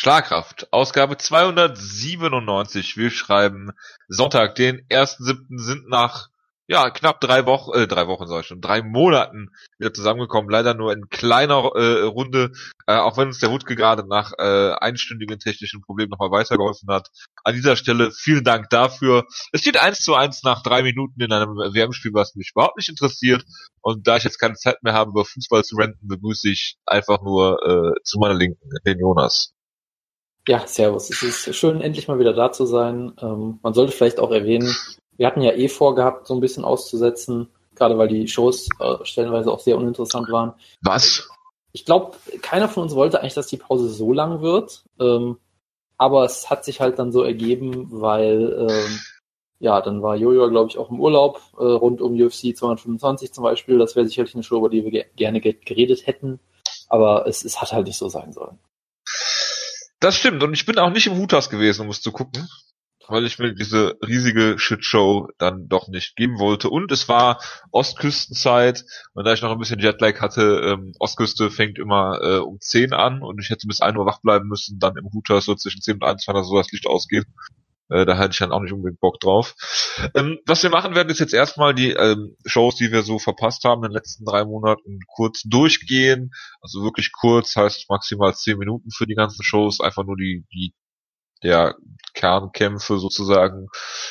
Schlagkraft, Ausgabe 297. Wir schreiben Sonntag, den 1.7. sind nach ja, knapp drei Wochen, äh, drei Wochen sag ich schon, drei Monaten wieder zusammengekommen. Leider nur in kleiner äh, Runde, äh, auch wenn uns der Wutke gerade nach äh, einstündigen technischen Problemen nochmal weitergeholfen hat. An dieser Stelle vielen Dank dafür. Es steht eins zu eins nach drei Minuten in einem WM-Spiel, was mich überhaupt nicht interessiert. Und da ich jetzt keine Zeit mehr habe, über Fußball zu renten, begrüße ich einfach nur äh, zu meiner Linken den Jonas. Ja, servus. Es ist schön, endlich mal wieder da zu sein. Ähm, man sollte vielleicht auch erwähnen, wir hatten ja eh vorgehabt, so ein bisschen auszusetzen, gerade weil die Shows äh, stellenweise auch sehr uninteressant waren. Was? Ich glaube, keiner von uns wollte eigentlich, dass die Pause so lang wird. Ähm, aber es hat sich halt dann so ergeben, weil ähm, ja, dann war Jojo, glaube ich, auch im Urlaub äh, rund um UFC 225 zum Beispiel. Das wäre sicherlich eine Show, über die wir ge gerne geredet hätten. Aber es, es hat halt nicht so sein sollen. Das stimmt. Und ich bin auch nicht im Hutas gewesen, um es zu gucken. Weil ich mir diese riesige Shitshow dann doch nicht geben wollte. Und es war Ostküstenzeit. Und da ich noch ein bisschen Jetlag hatte, ähm, Ostküste fängt immer äh, um 10 an. Und ich hätte bis 1 Uhr wach bleiben müssen. Dann im Hutas so zwischen 10 und 1, wenn da so das Licht ausgeht. Äh, da hatte ich dann auch nicht unbedingt Bock drauf. Ähm, was wir machen werden, ist jetzt erstmal die ähm, Shows, die wir so verpasst haben in den letzten drei Monaten, kurz durchgehen. Also wirklich kurz, heißt maximal zehn Minuten für die ganzen Shows, einfach nur die, die der Kernkämpfe sozusagen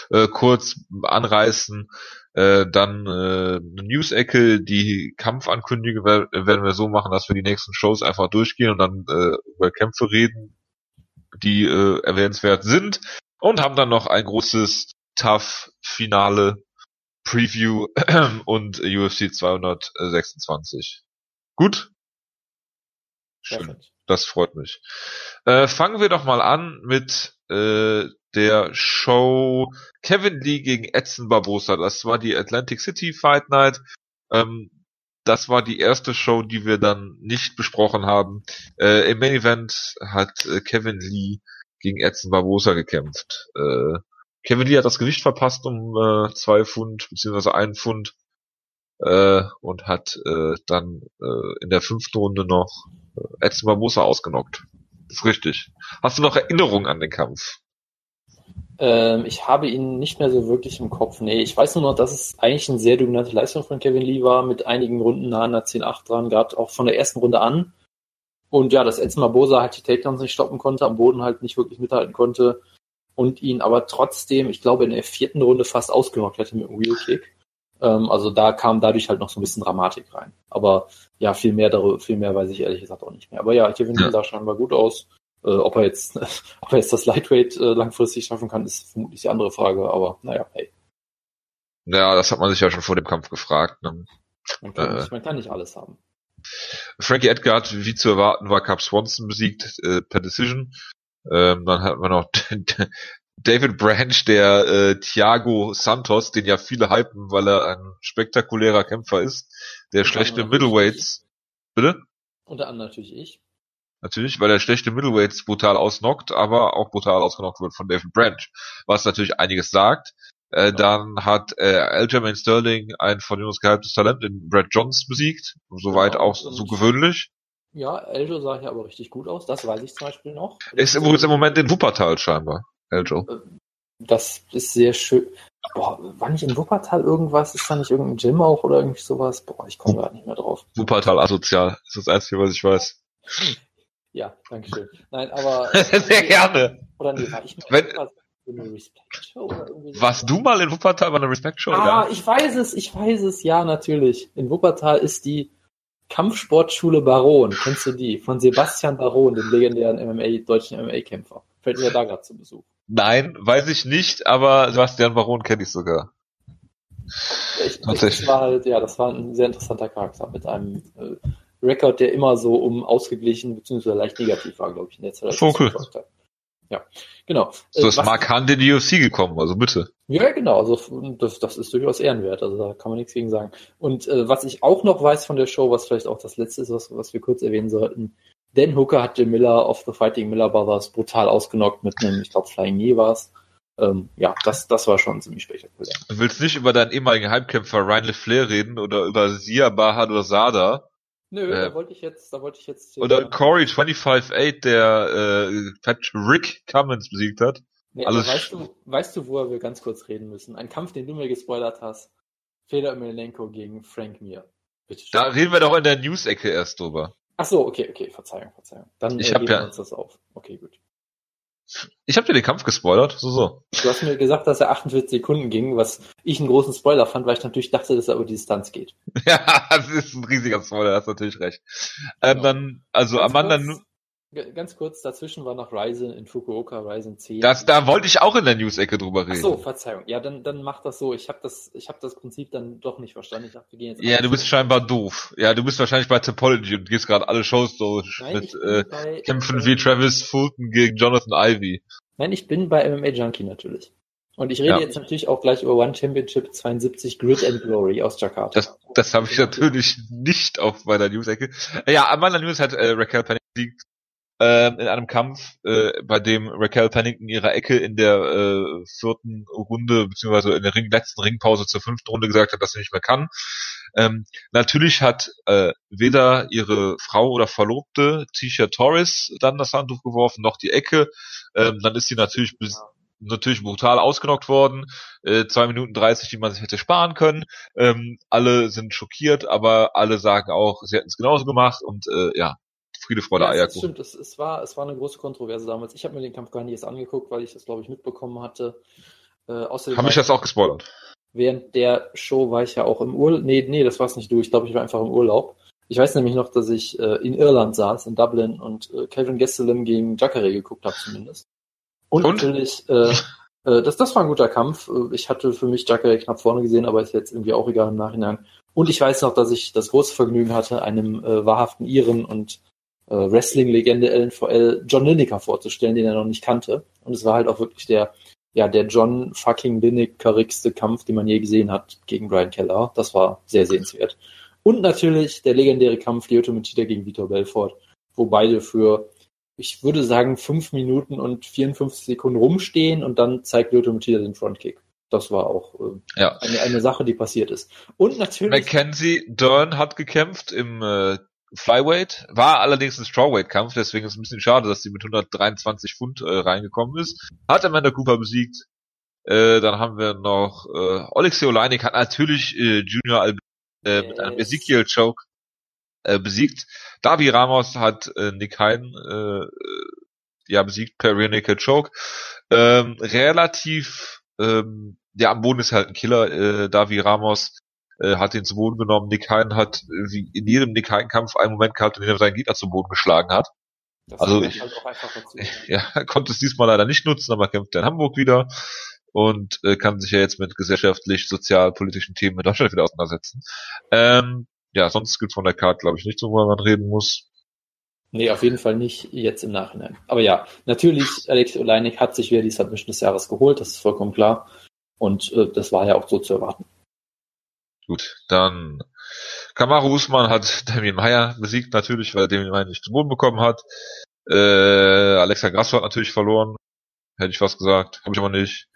äh, kurz anreißen. Äh, dann äh, eine News-Ecke, die Kampfankündige werden wir so machen, dass wir die nächsten Shows einfach durchgehen und dann äh, über Kämpfe reden, die äh, erwähnenswert sind und haben dann noch ein großes Tough-Finale Preview und UFC 226. Gut? Schön. Das freut mich. Äh, fangen wir doch mal an mit äh, der Show Kevin Lee gegen Edson Barbosa. Das war die Atlantic City Fight Night. Ähm, das war die erste Show, die wir dann nicht besprochen haben. Äh, Im Main Event hat äh, Kevin Lee gegen Edson Barbosa gekämpft. Äh, Kevin Lee hat das Gewicht verpasst um äh, zwei Pfund beziehungsweise einen Pfund äh, und hat äh, dann äh, in der fünften Runde noch äh, Edson Barbosa ausgenockt. Ist richtig. Hast du noch Erinnerungen an den Kampf? Ähm, ich habe ihn nicht mehr so wirklich im Kopf. Nee, ich weiß nur noch, dass es eigentlich eine sehr dominante Leistung von Kevin Lee war, mit einigen Runden nah an der 10-8 dran, gerade auch von der ersten Runde an. Und ja, dass Edson Barbosa halt die Takedowns nicht stoppen konnte, am Boden halt nicht wirklich mithalten konnte und ihn aber trotzdem, ich glaube, in der vierten Runde fast ausgenockt hätte mit einem Wheelkick. Ähm, also da kam dadurch halt noch so ein bisschen Dramatik rein. Aber ja, viel mehr darüber, viel mehr weiß ich ehrlich gesagt auch nicht mehr. Aber ja, Kevin ja. sah scheinbar gut aus. Äh, ob er jetzt, ob er jetzt das Lightweight äh, langfristig schaffen kann, ist vermutlich die andere Frage. Aber naja, hey. Ja, das hat man sich ja schon vor dem Kampf gefragt. Ne? Man, kann äh, nicht, man kann nicht alles haben. Frankie Edgar hat, wie zu erwarten war, Cap Swanson besiegt äh, per Decision. Ähm, dann hat man noch David Branch, der äh, Thiago Santos, den ja viele hypen, weil er ein spektakulärer Kämpfer ist, der Unter schlechte Middleweights. Bitte? Unter anderem natürlich ich. Natürlich, weil er schlechte Middleweights brutal ausnockt, aber auch brutal ausgenockt wird von David Branch. Was natürlich einiges sagt. Äh, dann hat äh, Aljamain Sterling ein von uns gehyptes Talent in Brad Johns besiegt. Soweit ja, auch so gewöhnlich. Ja, Eljo sah ja aber richtig gut aus. Das weiß ich zum Beispiel noch. Ist übrigens im Moment in Wuppertal scheinbar. Eljo. Äh, das ist sehr schön. Boah, war nicht in Wuppertal irgendwas? Ist da nicht irgendein Gym auch oder irgendwie sowas? Boah, ich komme gerade nicht mehr drauf. Wuppertal asozial. Das ist das Einzige, was ich weiß. Ja, danke schön. Nein, aber. sehr gerne. Oder nee, war ich mal Wenn, eine Respect-Show oder irgendwie Warst du mal in Wuppertal bei einer Respect-Show? Ah, ja? ich weiß es, ich weiß es, ja, natürlich. In Wuppertal ist die Kampfsportschule Baron. Kennst du die? Von Sebastian Baron, dem legendären MMA, deutschen MMA-Kämpfer. Fällt mir da gerade zu Besuch. Nein, weiß ich nicht, aber Sebastian Baron kenne ich sogar. Ich, Tatsächlich. Das war halt, ja, das war ein sehr interessanter Charakter mit einem äh, Rekord, der immer so um ausgeglichen bzw. leicht negativ war, glaube ich, in der Zeit. Okay. Ja, genau. So ist äh, Mark Hunt in die UFC gekommen, also bitte. Ja, genau, also das, das ist durchaus ehrenwert, also da kann man nichts gegen sagen. Und äh, was ich auch noch weiß von der Show, was vielleicht auch das letzte ist, was, was wir kurz erwähnen sollten, Dan Hooker hat Jim Miller of the Fighting Miller Brothers brutal ausgenockt mit einem, ich glaube, Flying Knee war's. Ähm, ja, das, das war schon ziemlich spektakulär. Du willst nicht über deinen ehemaligen Heimkämpfer Ryan LeFlair reden oder über Sia Bahad oder Sada? Nö, Äh, da wollte ich jetzt, da wollte ich jetzt. Oder Corey 25-8, der äh, Patrick Cummins besiegt hat. Nee, Also- aber weißt du, weißt du, worüber wir ganz kurz reden müssen? Ein Kampf, den du mir gespoilert hast. Feder Emelianenko gegen Frank Mir. Bitte schön. Da reden wir doch in der News-Ecke erst drüber. Ach so, okay, okay, Verzeihung, Verzeihung. Dann Ich äh, hab ja- wir uns das auf. Okay, gut. Ich habe dir den Kampf gespoilert, so so. Du hast mir gesagt, dass er 48 Sekunden ging, was ich einen großen Spoiler fand, weil ich natürlich dachte, dass er über die Distanz geht. Ja, das ist ein riesiger Spoiler, hast natürlich recht. Ähm, Ja. dann, also Ganz Amanda, kurz- Ganz kurz, dazwischen war noch Ryzen in Fukuoka, Ryzen 10. das, da wollte ich auch in der News-Ecke drüber Ach reden. so, Verzeihung. Ja, dann, dann mach das so. Ich habe das, ich habe das Prinzip dann doch nicht verstanden. Ich dachte, wir gehen jetzt. Ja, du bist scheinbar doof. Ja, du bist wahrscheinlich bei Topology und gehst gerade alle Shows durch Nein, mit äh, bei, Kämpfen äh, wie Travis Fulton gegen Jonathan Ivy. Nein, ich bin bei MMA Junkie natürlich. Und ich rede Ja. jetzt natürlich auch gleich über One Championship 72 Grid and Glory aus Jakarta. Das, das habe ich natürlich nicht auf meiner News-Ecke. Ja, Amanda News hat äh, Raquel Pennington ähm, in einem Kampf, äh, bei dem Raquel Pennington ihrer Ecke in der äh, vierten Runde, beziehungsweise in der Ring, letzten Ringpause zur fünften Runde gesagt hat, dass sie nicht mehr kann. Ähm, natürlich hat äh, weder ihre Frau oder Verlobte Tisha Torres dann das Handtuch geworfen, noch die Ecke. Ähm, dann ist sie natürlich bis, natürlich brutal ausgenockt worden. Äh, zwei Minuten 30, die man sich hätte sparen können. Ähm, alle sind schockiert, aber alle sagen auch, sie hätten es genauso gemacht und äh, ja, Friede, Freude, ja, Eierkuchen. stimmt, es, es, war, es war eine große Kontroverse damals. Ich habe mir den Kampf gar nicht erst angeguckt, weil ich das, glaube ich, mitbekommen hatte. Äh, außerdem Haben mich war das auch gespoilert. während der Show war ich ja auch im Urlaub. Nee, nee, das war es nicht du. Ich glaube, ich war einfach im Urlaub. Ich weiß nämlich noch, dass ich äh, in Irland saß, in Dublin, und äh, Kevin Gastelum gegen Jacare geguckt habe zumindest. Und, Und? natürlich, äh, äh, das, das war ein guter Kampf. Äh, Ich hatte für mich Jacare knapp vorne gesehen, aber ist jetzt irgendwie auch egal im Nachhinein. Und ich weiß noch, dass ich das große Vergnügen hatte, einem äh, wahrhaften Iren und Wrestling-Legende LNVL John Lineker vorzustellen, den er noch nicht kannte. Und es war halt auch wirklich der, ja, der John fucking Linekerigste Kampf, den man je gesehen hat gegen Brian Keller. Das war sehr sehenswert. Und natürlich der legendäre Kampf Lyoto Machida gegen Vitor Belfort, wo beide für, ich würde sagen, fünf Minuten und 54 Sekunden rumstehen und dann zeigt Lyoto Machida den Frontkick. Das war auch äh, Ja. eine, eine Sache, die passiert ist. Und natürlich. Mackenzie Dern hat gekämpft im äh, Flyweight, war allerdings ein Strawweight-Kampf, deswegen ist es ein bisschen schade, dass sie mit 123 Pfund äh, reingekommen ist. Hat Amanda Cooper besiegt. Äh, dann haben wir noch äh, Alexei Oleinik hat natürlich äh, Junior Al äh, mit einem Yes. Ezekiel Choke äh, besiegt. Davi Ramos hat äh, Nick Hein äh, äh, ja besiegt per Rear Naked Choke. Ähm, relativ ähm, ja am Boden ist halt ein Killer. Äh, Davi Ramos äh, hat ihn zu Boden genommen. Nick Hein hat äh, wie in jedem Nick Hein Kampf einen Moment gehabt, in dem er seinen Gegner zu Boden geschlagen hat. das also ich- halt. Ja, er konnte es diesmal leider nicht nutzen, aber kämpft er in Hamburg wieder und äh, kann sich ja jetzt mit gesellschaftlich, sozial, politischen Themen in Deutschland wieder auseinandersetzen. Ähm, ja, sonst gibt's von der Karte, glaube ich, nichts, worüber man reden muss. Nee, auf jeden Fall nicht jetzt im Nachhinein. Aber ja, natürlich, Alex Oleinik hat sich wieder die Submission des Jahres geholt, das ist vollkommen klar. Und äh, das war ja auch so zu erwarten. Gut, dann Kamaru Usman hat Damien Meyer besiegt, natürlich, weil er Damien Meyer nicht zu Boden bekommen hat. Äh, Alexa Grasso hat natürlich verloren. Hätte ich was gesagt, habe ich aber nicht.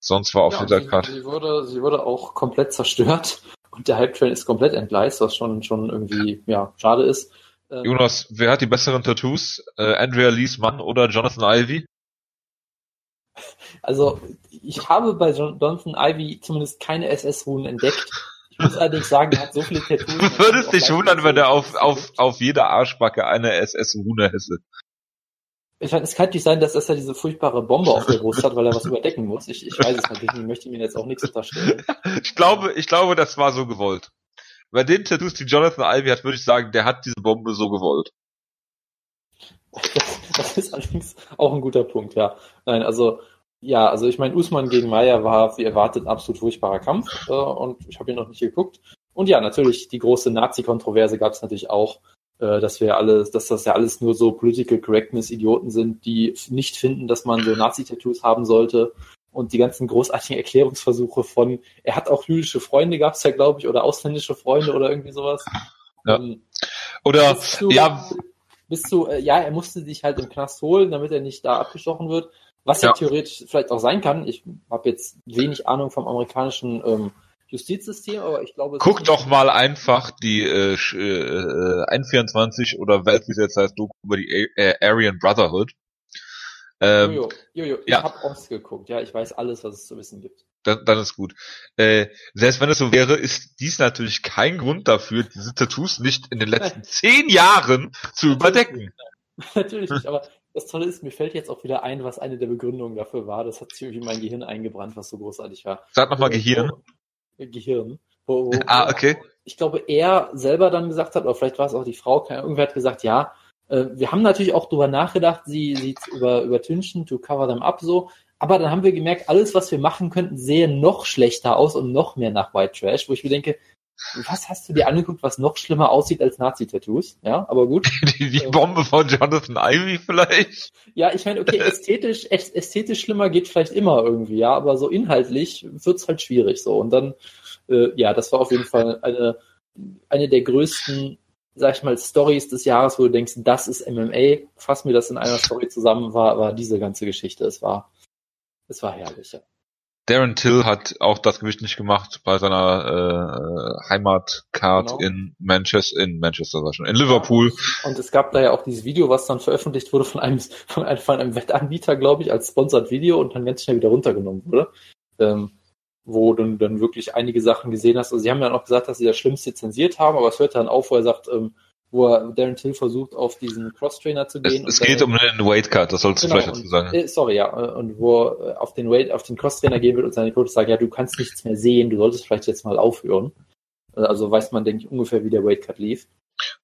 Sonst war auf ja, dieser sie, Karte. sie, wurde, sie wurde auch komplett zerstört und der Hype-Train ist komplett entgleist, was schon, schon irgendwie ja, schade ist. Ähm, Jonas, wer hat die besseren Tattoos? Äh, Andrea Lees Mann oder Jonathan Ivy? Also, ich habe bei Jon- Jonathan Ivy zumindest keine SS-Runen entdeckt. Ich muss allerdings sagen, er hat so viele Tattoos. Du würdest dich wundern, wenn er auf, auf, auf jeder Arschbacke eine SS-Rune hätte. Ich meine, es kann nicht sein, dass er diese furchtbare Bombe auf der Brust hat, weil er was überdecken muss. Ich, ich weiß es natürlich nicht, möchte ihm jetzt auch nichts unterstellen. Ich glaube, ich glaube, das war so gewollt. Bei den Tattoos, die Jonathan Ivy hat, würde ich sagen, der hat diese Bombe so gewollt. Das, das ist allerdings auch ein guter Punkt, ja. Nein, also, ja, also ich meine, Usman gegen Maya war wie erwartet ein absolut furchtbarer Kampf äh, und ich habe ihn noch nicht geguckt. Und ja, natürlich, die große Nazi-Kontroverse gab es natürlich auch, äh, dass wir alles, dass das ja alles nur so Political Correctness-Idioten sind, die nicht finden, dass man so Nazi-Tattoos haben sollte. Und die ganzen großartigen Erklärungsversuche von, er hat auch jüdische Freunde, gab es ja, glaube ich, oder ausländische Freunde oder irgendwie sowas. Ja. Ähm, Oder, bis zu, ja, bis zu, äh, ja, er musste sich halt im Knast holen, damit er nicht da abgestochen wird. Was ja, Ja. theoretisch vielleicht auch sein kann. Ich habe jetzt wenig Ahnung vom amerikanischen ähm, Justizsystem, aber ich glaube... Guck doch mal einfach die äh, äh, 124 oder Welt, wie es jetzt heißt, Doku über die äh, Aryan Brotherhood. Ähm, Jojo, Jojo, ich ja. habe Ost geguckt, ja, ich weiß alles, was es zu wissen gibt. Dann, dann ist gut. Äh, selbst wenn es so wäre, ist dies natürlich kein Grund dafür, diese Tattoos nicht in den letzten zehn Jahren zu überdecken. Natürlich nicht, aber das Tolle ist, mir fällt jetzt auch wieder ein, was eine der Begründungen dafür war. Das hat sich irgendwie in mein Gehirn eingebrannt, was so großartig war. Sag nochmal Gehirn. Gehirn. Wo, wo, ah, okay. Ich glaube, er selber dann gesagt hat, oder vielleicht war es auch die Frau, irgendwer hat gesagt, ja, äh, wir haben natürlich auch drüber nachgedacht, sie, sie über, übertünchen, to cover them up so, aber dann haben wir gemerkt, alles, was wir machen könnten, sähe noch schlechter aus und noch mehr nach White Trash, wo ich mir denke, was hast du dir angeguckt, was noch schlimmer aussieht als Nazi-Tattoos? Ja, aber gut. Die, die Bombe von Jonathan Ivy vielleicht? Ja, ich meine, okay, ästhetisch, ästhetisch schlimmer geht vielleicht immer irgendwie, ja, aber so inhaltlich wird's halt schwierig so. Und dann, äh, ja, das war auf jeden Fall eine, eine der größten, sag ich mal, Stories des Jahres, wo du denkst, das ist MMA. Fass mir das in einer Story zusammen, war, war diese ganze Geschichte. Es war, es war herrlich, ja. Darren Till hat auch das Gewicht nicht gemacht bei seiner äh, Heimatcard genau. in Manchester, in Manchester war schon, in Liverpool. Und es gab da ja auch dieses Video, was dann veröffentlicht wurde von einem, von einem, von einem Wettanbieter, glaube ich, als Sponsored Video und dann ganz schnell wieder runtergenommen wurde. Ähm, wo du dann wirklich einige Sachen gesehen hast. Also sie haben ja auch gesagt, dass sie das Schlimmste zensiert haben, aber es hört dann auf, wo er sagt, ähm, wo er Darren Till versucht, auf diesen Cross-Trainer zu gehen. Es, es geht um einen Weight-Cut, das sollst du genau, vielleicht dazu sagen. Äh, sorry, ja, und wo er auf den Weight, auf den Cross-Trainer gehen wird und seine Coach sagt, ja, du kannst nichts mehr sehen, du solltest vielleicht jetzt mal aufhören. Also weiß man, denke ich, ungefähr, wie der Weight-Cut lief.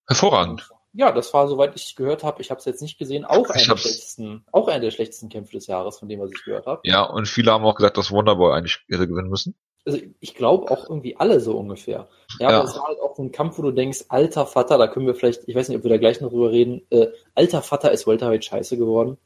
Hervorragend. Ja, das war, soweit ich gehört habe, ich habe es jetzt nicht gesehen, auch einer, der schlechtesten, auch einer der schlechtesten Kämpfe des Jahres, von dem, was ich gehört habe. Ja, und viele haben auch gesagt, dass Wonderboy eigentlich hätte gewinnen müssen also ich glaube auch irgendwie alle so ungefähr. Ja, ja, aber es war halt auch ein Kampf, wo du denkst, alter Vater, da können wir vielleicht, ich weiß nicht, ob wir da gleich noch drüber reden, äh, alter Vater ist Welterweight scheiße geworden.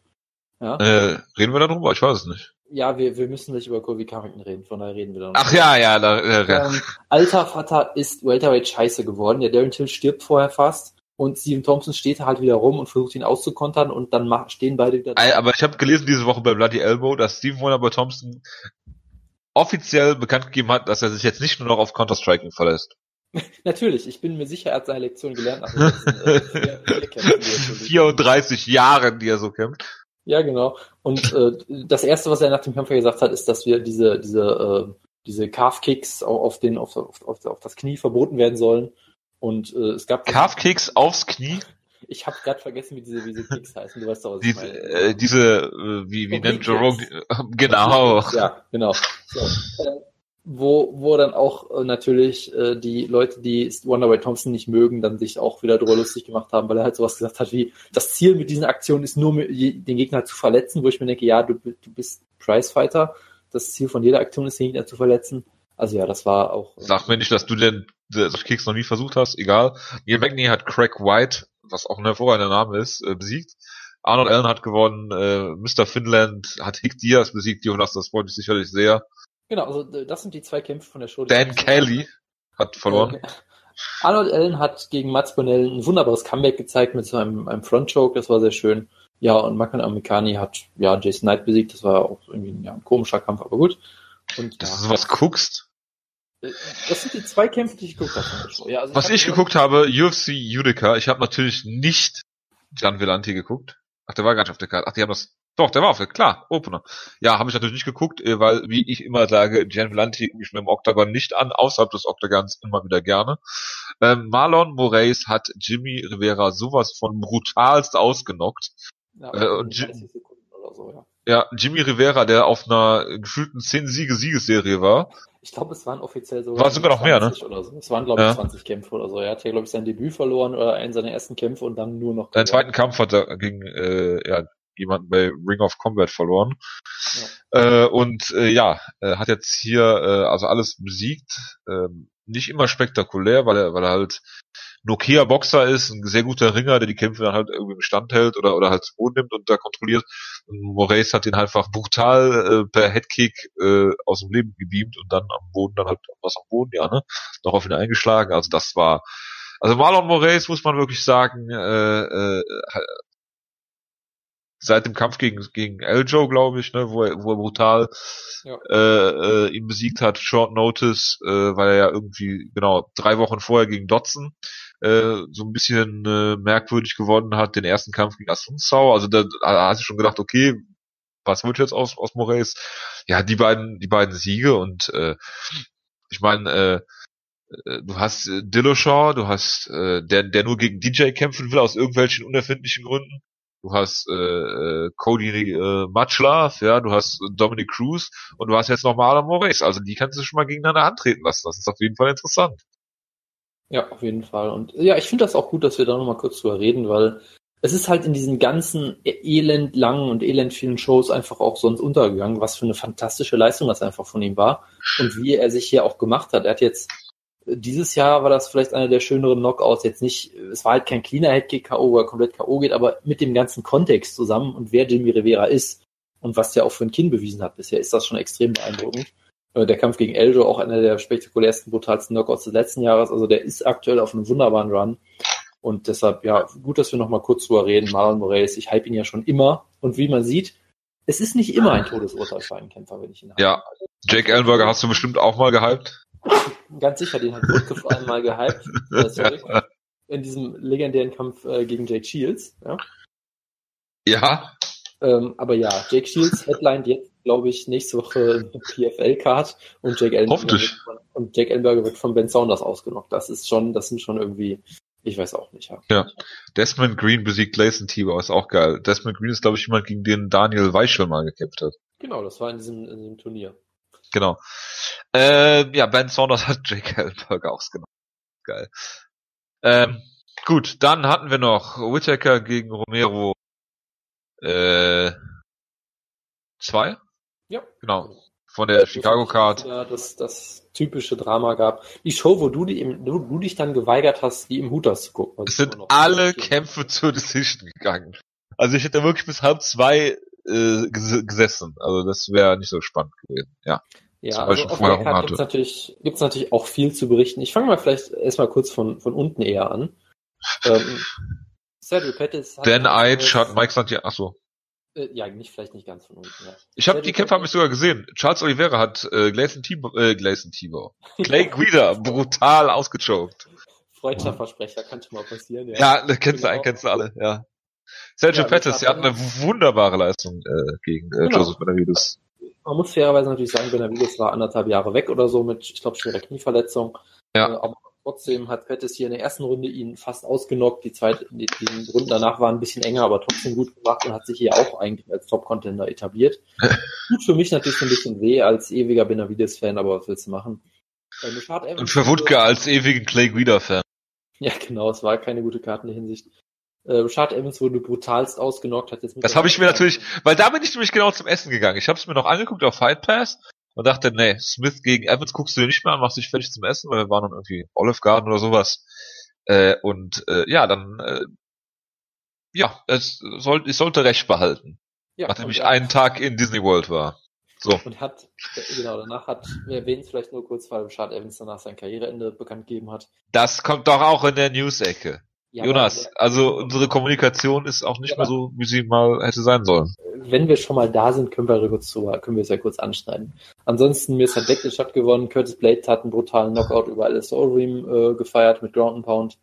Ja. Äh, reden wir darüber? Ich weiß es nicht. Ja, wir, wir müssen nicht über Kobe Covington reden, von daher reden wir dann. Ach ja, ja, da, äh, ja. Ähm, alter Vater ist Welterweight scheiße geworden. Der Darren Till stirbt vorher fast und Steven Thompson steht halt wieder rum und versucht ihn auszukontern und dann stehen beide wieder da. Aber ich habe gelesen diese Woche bei Bloody Elbow, dass Steven Wonderboy Thompson offiziell bekannt gegeben hat, dass er sich jetzt nicht nur noch auf Counter-Striking verlässt. Natürlich, ich bin mir sicher, er hat seine Lektion gelernt. Nach vier 34 Jahren, die er so kämpft. Ja, genau. Und äh, das erste, was er nach dem Kampf gesagt hat, ist, dass wir diese diese äh, diese Calf-Kicks auf den auf, auf, auf, auf das Knie verboten werden sollen. Und äh, es gab Calf-Kicks aufs Knie. Ich habe gerade vergessen, wie diese, wie diese Kicks heißen. Du weißt doch, was diese, ich meine. Äh, diese, äh, wie, wie nennt Jerome? Genau. Ja, genau. So. Äh, wo, wo dann auch äh, natürlich äh, die Leute, die Wonderboy Thompson nicht mögen, dann sich auch wieder drüber lustig gemacht haben, weil er halt sowas gesagt hat wie, das Ziel mit diesen Aktionen ist nur, den Gegner zu verletzen, wo ich mir denke, ja, du, du bist Prizefighter. Das Ziel von jeder Aktion ist, den Gegner zu verletzen. Also ja, das war auch. Äh, Sag mir nicht, dass du den solche Kicks noch nie versucht hast, egal. Neil Magny hat Craig White was auch ein hervorragender Name ist, äh, besiegt. Arnold Allen hat gewonnen, äh, Mr. Finland hat Hick Diaz besiegt, Jonas, das freut mich sicherlich sehr. Genau, also das sind die zwei Kämpfe von der Show. Dan Kelly hat verloren. Okay. Arnold Allen hat gegen Mats Bonnell ein wunderbares Comeback gezeigt mit so einem, einem Front-Choke, das war sehr schön. Ja, und Makan Amikani hat ja Jason Knight besiegt, das war auch irgendwie ja, ein komischer Kampf, aber gut. Und, Dass ja, du sowas guckst? Das sind die zwei Kämpfe, die ich geguckt habe. Ja, also Was ich, ich geguckt habe, UFC Utica, ich habe natürlich nicht Gian Vellanti geguckt. Ach, der war gar nicht auf der Karte. Ach, die haben das. Doch, der war auf der, klar, Opener. Ja, habe ich natürlich nicht geguckt, äh, weil, wie ich immer sage, Gian Vellanti gucke ich mir im Octagon nicht an, außerhalb des Octagons immer wieder gerne. Ähm, Marlon Moraes hat Jimmy Rivera sowas von brutalst ausgenockt. Ja, äh, und so, ja. Ja, Jimmy Rivera, der auf einer gefühlten 10-Siege-Siegesserie war, ich glaube, es waren offiziell sogar, war sogar noch mehr, ne? Oder so. Es waren, glaube ich, ja. 20 Kämpfe oder so. Er hat ja, glaube ich, sein Debüt verloren oder einen seiner ersten Kämpfe und dann nur noch. Seinen zweiten Kampf hat er gegen äh, ja, jemanden bei Ring of Combat verloren. Ja. Äh, und äh, ja, äh, hat jetzt hier äh, also alles besiegt. Äh, nicht immer spektakulär, weil er, weil er halt ein okayer Boxer ist, ein sehr guter Ringer, der die Kämpfe dann halt irgendwie im Stand hält oder, oder halt Boden nimmt und da kontrolliert. Und Moraes hat ihn halt einfach brutal äh, per Headkick äh, aus dem Leben gebeamt und dann am Boden dann halt was am Boden, ja, ne? Noch auf ihn eingeschlagen. Also das war also Marlon Moraes muss man wirklich sagen, äh, äh, seit dem Kampf gegen gegen Eljo, glaube ich, ne, wo er, wo er brutal Ja. äh, äh, ihn besiegt hat, Short Notice, äh, weil er ja irgendwie genau drei Wochen vorher gegen Dotson äh, so ein bisschen äh, merkwürdig gewonnen hat, den ersten Kampf gegen Asunsau. Also da, da hast du schon gedacht, okay, was wird jetzt aus aus Moraes? Ja, die beiden die beiden Siege und äh, ich meine, äh, äh, du hast äh, Dillashaw, du hast äh, der der nur gegen DJ kämpfen will aus irgendwelchen unerfindlichen Gründen. Du hast äh, äh, Cody äh, Muchlove, ja, du hast Dominic Cruz und du hast jetzt noch Marlon Moraes. Also die kannst du schon mal gegeneinander antreten lassen. Das ist auf jeden Fall interessant. Ja, auf jeden Fall. Und ja, ich finde das auch gut, dass wir da nochmal kurz drüber reden, weil es ist halt in diesen ganzen elend langen und elend vielen Shows einfach auch sonst untergegangen, was für eine fantastische Leistung das einfach von ihm war und wie er sich hier auch gemacht hat. Er hat jetzt dieses Jahr war das vielleicht einer der schöneren Knockouts. Jetzt nicht, es war halt kein cleaner Headkick K.O., wo er komplett K.O. geht, aber mit dem ganzen Kontext zusammen und wer Jimmy Rivera ist und was der auch für ein Kinn bewiesen hat bisher, ist das schon extrem beeindruckend. Äh, Der Kampf gegen Eljo, auch einer der spektakulärsten, brutalsten Knockouts des letzten Jahres. Also der ist aktuell auf einem wunderbaren Run. Und deshalb, ja, gut, dass wir noch mal kurz drüber reden. Marlon Moraes, ich hype ihn ja schon immer. Und wie man sieht, es ist nicht immer ein Todesurteil für einen Kämpfer, wenn ich ihn Ja. Jake Ellenberger hast du bestimmt auch mal gehypt. Ganz sicher, den hat Woodcliff einmal gehypt. Äh, sorry. In diesem legendären Kampf äh, gegen Jake Shields. Ja? Ja, Ähm, aber ja, Jake Shields headlined jetzt, glaube ich, nächste Woche PFL-Card und Jake Ellenberger wird von, und Jake Ellenberger wird von Ben Saunders ausgenockt. Das ist schon, das sind schon irgendwie, ich weiß auch nicht, ja. Desmond Green besiegt Gleison Tebow, ist auch geil. Desmond Green ist, glaube ich, jemand, gegen den Daniel Weichel mal gekämpft hat. Genau, das war in diesem, in diesem Turnier. Genau. Äh, ja, Ben Saunders hat Jake Ellenberger ausgenommen. Geil. Ähm, gut, dann hatten wir noch Whittaker gegen Romero. Äh, zwei? Ja. Genau. Von der Chicago Card. Ja, das, das typische Drama gab. Die Show, wo du, die im, du, du dich dann geweigert hast, die im Hutas zu gucken. Es sind alle Kämpfe zur Decision gegangen. Also ich hätte wirklich bis halb zwei äh, ges gesessen. Also das wäre nicht so spannend gewesen. Ja. Ja, also auf der Karte gibt's natürlich, gibt's natürlich auch viel zu berichten. Ich fange mal vielleicht erstmal kurz von, von unten eher an. Ähm, Sergio Pettis hat Dan Eid Mike Santiago. Achso. Äh, ja, nicht, vielleicht nicht ganz von unten, ja. Ich habe die Kämpfe habe ich sogar gesehen. Charles Oliveira hat äh, Gleison Tebow, äh, Gleison Tebow. Clay Guida brutal ausgechoked. Freudscher Versprecher, kann schon mal passieren, ja. Ja, da kennst du einen, kennst du alle, ja. Sergio Ja, Pettis, der hat hat- eine wunderbare Leistung äh, gegen äh, Genau. Joseph Benavides. Man muss fairerweise natürlich sagen, Benavides war anderthalb Jahre weg oder so mit, ich glaube, schwerer Knieverletzung. Ja. Äh, aber trotzdem hat Pettis hier in der ersten Runde ihn fast ausgenockt. Die zweite, die, die Runden danach waren ein bisschen enger, aber trotzdem gut gemacht und hat sich hier auch eigentlich als Top-Contender etabliert. Tut für mich natürlich so ein bisschen weh als ewiger Benavides-Fan, aber was willst du machen? Äh, Und für Wutke als ewigen Clay Guida-Fan. Ja, genau, es war keine gute Karte in der Hinsicht. Äh, Rashad Evans wurde brutalst ausgenockt, hat jetzt Das habe ich mir natürlich, weil da bin ich nämlich genau zum Essen gegangen. Ich habe es mir noch angeguckt auf Fight Pass und dachte, nee, Smith gegen Evans guckst du dir nicht mehr an, machst dich fertig zum Essen, weil wir waren dann irgendwie Olive Garden oder sowas. Äh, und äh, ja, dann äh, ja, es soll, ich sollte recht behalten, ja, nachdem ich einen Tag in Disney World war. So, Und hat, genau, danach hat, wir erwähnen es vielleicht nur kurz, weil Rashad Evans danach sein Karriereende bekannt gegeben hat. das kommt doch auch in der News-Ecke. Ja, Jonas, also unsere Kommunikation ist auch nicht mehr so, wie sie mal hätte sein sollen. Wenn wir schon mal da sind, können wir kurz können wir es ja kurz anschneiden. Ansonsten, mir ist halt Deckel hat gewonnen, Curtis Blade hat einen brutalen Knockout über Alice Overeem äh, gefeiert mit Ground and Pound.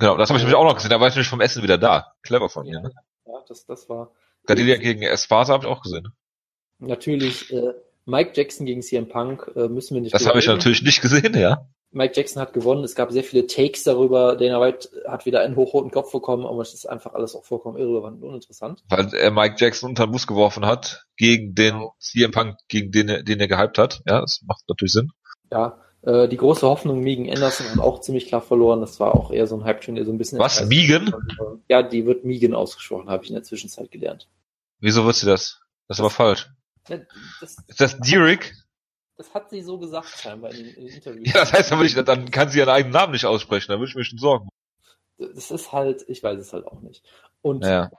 Genau, das habe ich nämlich auch noch gesehen. Da war ich nämlich vom Essen wieder da. Clever von mir. Ja, Ne? ja das, das war Gadilia gegen Espasa habe ich auch gesehen. natürlich äh, Mike Jackson gegen CM Punk, äh, müssen wir nicht Das habe ich natürlich nicht gesehen, ja. Mike Jackson hat gewonnen. Es gab sehr viele Takes darüber. Dana White hat wieder einen hochroten Kopf bekommen, aber es ist einfach alles auch vollkommen irrelevant und uninteressant. Weil er Mike Jackson unter den Bus geworfen hat gegen den Genau. CM Punk, gegen den, er- den er gehypt hat. Ja, das macht natürlich Sinn. Ja, äh, die große Hoffnung Megan Anderson hat auch ziemlich klar verloren. Das war auch eher so ein Hype-Train, der so ein bisschen... Was? Megan? Ja, die wird Megan ausgesprochen, habe ich in der Zwischenzeit gelernt. Wieso wird sie das? Das ist aber falsch. Ja, das, Ist das Derek? Das hat sie so gesagt scheinbar in, den- in den Interviews. Ja, das heißt aber nicht, dann kann sie ihren eigenen Namen nicht aussprechen. Da würde ich mir schon sorgen. Das ist halt, ich weiß es halt auch nicht. Und Ja.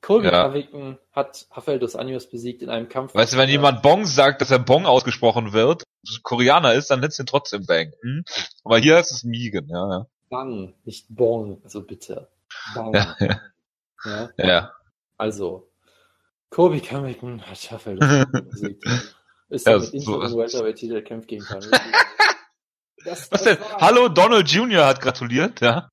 Colby Ja. Covington hat Rafael dos Anjos besiegt in einem Kampf. Weißt du, wenn jemand Bong sagt, dass er Bong ausgesprochen wird, Koreaner ist, dann nennst du ihn trotzdem Bang. Hm? Aber hier ist es Megan, ja, ja. Bang, nicht Bong, also bitte. Bang. Ja, ja. Ja, ja. also, Kobe Covington hat Schaffeldorf besiegt. Ist Ja, mit so- so, Welterweight-Titel kämpft gegen Kanye. Das, Was das denn? war- Hallo, Donald Jr. hat gratuliert, ja.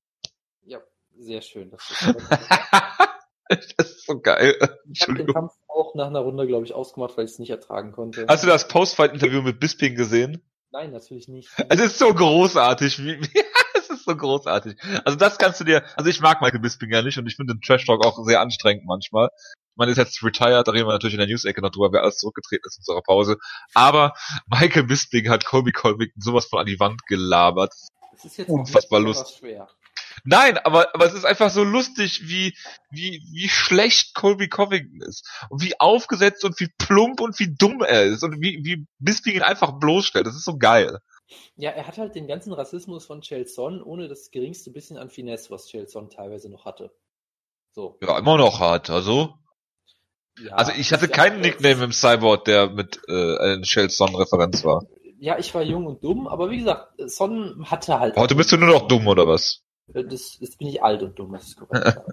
Ja, sehr schön. Das ist, das ist so geil. ich habe den. Kampf auch nach einer Runde, glaube ich, ausgemacht, weil ich es nicht ertragen konnte. Hast du das Postfight-Interview mit Bisping gesehen? Nein, natürlich nicht. Es ist so großartig. Wie, es ist so großartig. Also das kannst du dir, also ich mag Michael Bisping ja nicht und ich finde den Trash Talk auch sehr anstrengend manchmal. Man ist jetzt retired, da reden wir natürlich in der News-Ecke noch drüber, wer alles zurückgetreten ist in unserer Pause. Aber Michael Bisping hat Colby Colvington sowas von an die Wand gelabert. Das ist jetzt Unfassbar nicht Lust. besonders schwer. Nein, aber, aber es ist einfach so lustig, wie, wie, wie schlecht Colby Covington ist. Und wie aufgesetzt und wie plump und wie dumm er ist. Und wie, wie Bisping ihn einfach bloßstellt. Das ist so geil. Ja, er hat halt den ganzen Rassismus von Chelson ohne das geringste bisschen an Finesse, was Chelson teilweise noch hatte. So. Ja, immer noch hart, also. Ja, Also ich hatte ja, keinen Nickname im Cyborg, der mit äh, einer Shellson-Referenz war. Ja, ich war jung und dumm, aber wie gesagt, Son hatte halt. Heute bist du nur noch dumm, oder was? Das, jetzt bin ich alt und dumm, das ist korrekt.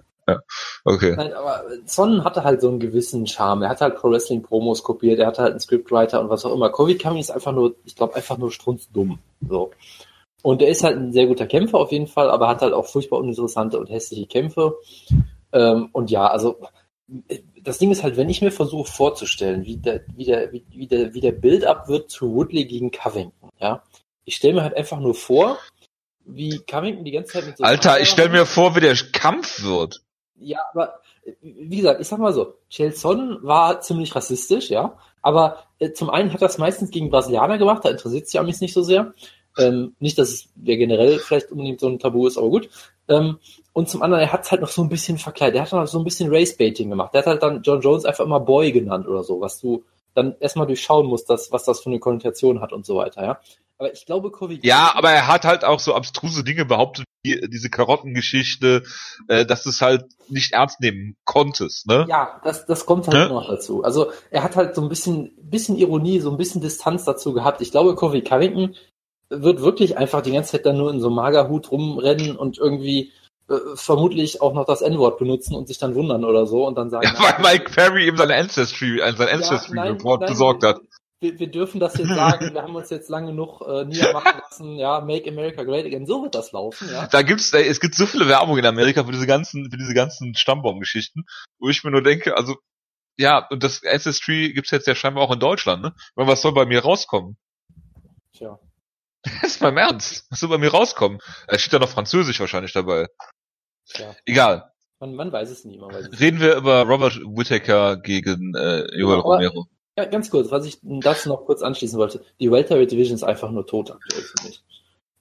Okay. Nein, aber Son hatte halt so einen gewissen Charme. Er hat halt Pro Wrestling Promos kopiert, er hatte halt einen Scriptwriter und was auch immer. Covid Coming ist einfach nur, ich glaube, einfach nur strunzdumm. So. Und er ist halt ein sehr guter Kämpfer auf jeden Fall, aber hat halt auch furchtbar uninteressante und hässliche Kämpfe. Ähm, und ja, also das Ding ist halt, wenn ich mir versuche vorzustellen, wie der, wie der, wie, der, wie der Build-up wird zu Woodley gegen Covington, ja. Ich stelle mir halt einfach nur vor, wie Covington die ganze Zeit mit so Alter, ich stell mir vor, wie der Kampf wird. ja, aber wie gesagt, ich sag mal so, Chelson war ziemlich rassistisch, ja. Aber äh, zum einen hat er das meistens gegen Brasilianer gemacht, da interessiert sich Amis nicht so sehr. Ähm, nicht, dass es ja generell vielleicht unbedingt so ein Tabu ist, aber gut. Ähm, und zum anderen, er hat es halt noch so ein bisschen verkleidet. Er hat noch so ein bisschen Race-Baiting gemacht. Der hat halt dann John Jones einfach immer Boy genannt oder so, was du dann erstmal durchschauen musst, dass, was das für eine Konnotation hat und so weiter, ja. Aber ich glaube, Kovi Ja, aber er hat halt auch so abstruse Dinge behauptet, wie diese Karottengeschichte, äh, dass du es halt nicht ernst nehmen konntest, ne? Ja, das, das kommt halt Ne? noch dazu. Also er hat halt so ein bisschen, bisschen Ironie, so ein bisschen Distanz dazu gehabt. Ich glaube, Kofi Covington wird wirklich einfach die ganze Zeit dann nur in so Magerhut rumrennen und irgendwie äh, vermutlich auch noch das N-Wort benutzen und sich dann wundern oder so und dann sagen, Ja, weil Mike Perry ihm seine Ancestry, äh, sein Ancestry nein, Report nein, besorgt hat. Wir, wir dürfen das jetzt sagen, wir haben uns jetzt lange genug äh, niedermachen lassen, ja, Make America Great Again, so wird das laufen, ja. Da gibt's, äh, es gibt so viele Werbung in Amerika für diese ganzen, für diese ganzen Stammbaumgeschichten, wo ich mir nur denke, also, ja, und das Ancestry gibt's jetzt ja scheinbar auch in Deutschland, ne? Weil was soll bei mir rauskommen? Tja. Das ist beim Ernst. Was soll bei mir rauskommen? Es steht da noch Französisch wahrscheinlich dabei. Tja. Egal. Man, man weiß es nie, man weiß es nicht. Reden wir über Robert Whittaker gegen äh, Joel Aber- Romero. Ja, ganz kurz, was ich dazu noch kurz anschließen wollte. Die Welterweight Division ist einfach nur tot aktuell für mich.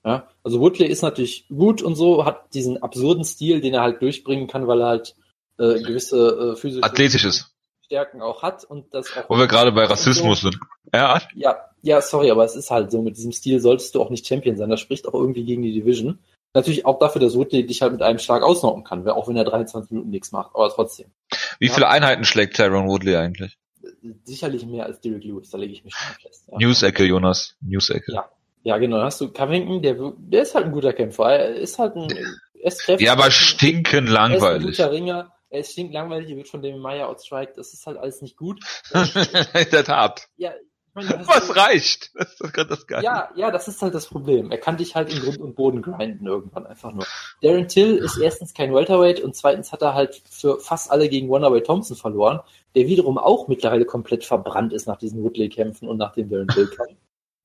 Ja, also Woodley ist natürlich gut und so, hat diesen absurden Stil, den er halt durchbringen kann, weil er halt äh, gewisse äh, physische Athletisches. Stärken auch hat und das auch. Wo wir gerade bei Rassismus sind. Ja, Ja, ja, sorry, aber es ist halt so, mit diesem Stil solltest du auch nicht Champion sein. Das spricht auch irgendwie gegen die Division. Natürlich auch dafür, dass Woodley dich halt mit einem Schlag ausnocken kann, auch wenn er 23 Minuten nichts macht, aber trotzdem. wie Ja. viele Einheiten schlägt Tyron Woodley eigentlich? Sicherlich mehr als Derek Lewis, da lege ich mich schon fest. Ja. News-Ecke, Jonas. News-Ecke. Ja. Ja, genau. Hast du Covington, der, der ist halt ein guter Kämpfer. Er ist halt ein, er ist kräftig. Ja, aber stinken Er ist ein langweilig. guter Ringer. Er ist stinklangweilig, er wird von dem Meyer outstriked. Das ist halt alles nicht gut. In der Tat. Ja, Was ist- reicht? Das ist gerade das Geile. Ja, ja, das ist halt das Problem. Er kann dich halt in Grund und Boden grinden irgendwann einfach nur. Darren Till ist erstens kein Welterweight und zweitens hat er halt für fast alle gegen Wonderboy Thompson verloren, der wiederum auch mittlerweile komplett verbrannt ist nach diesen Woodley-Kämpfen und nach dem Darren Till-Kampf.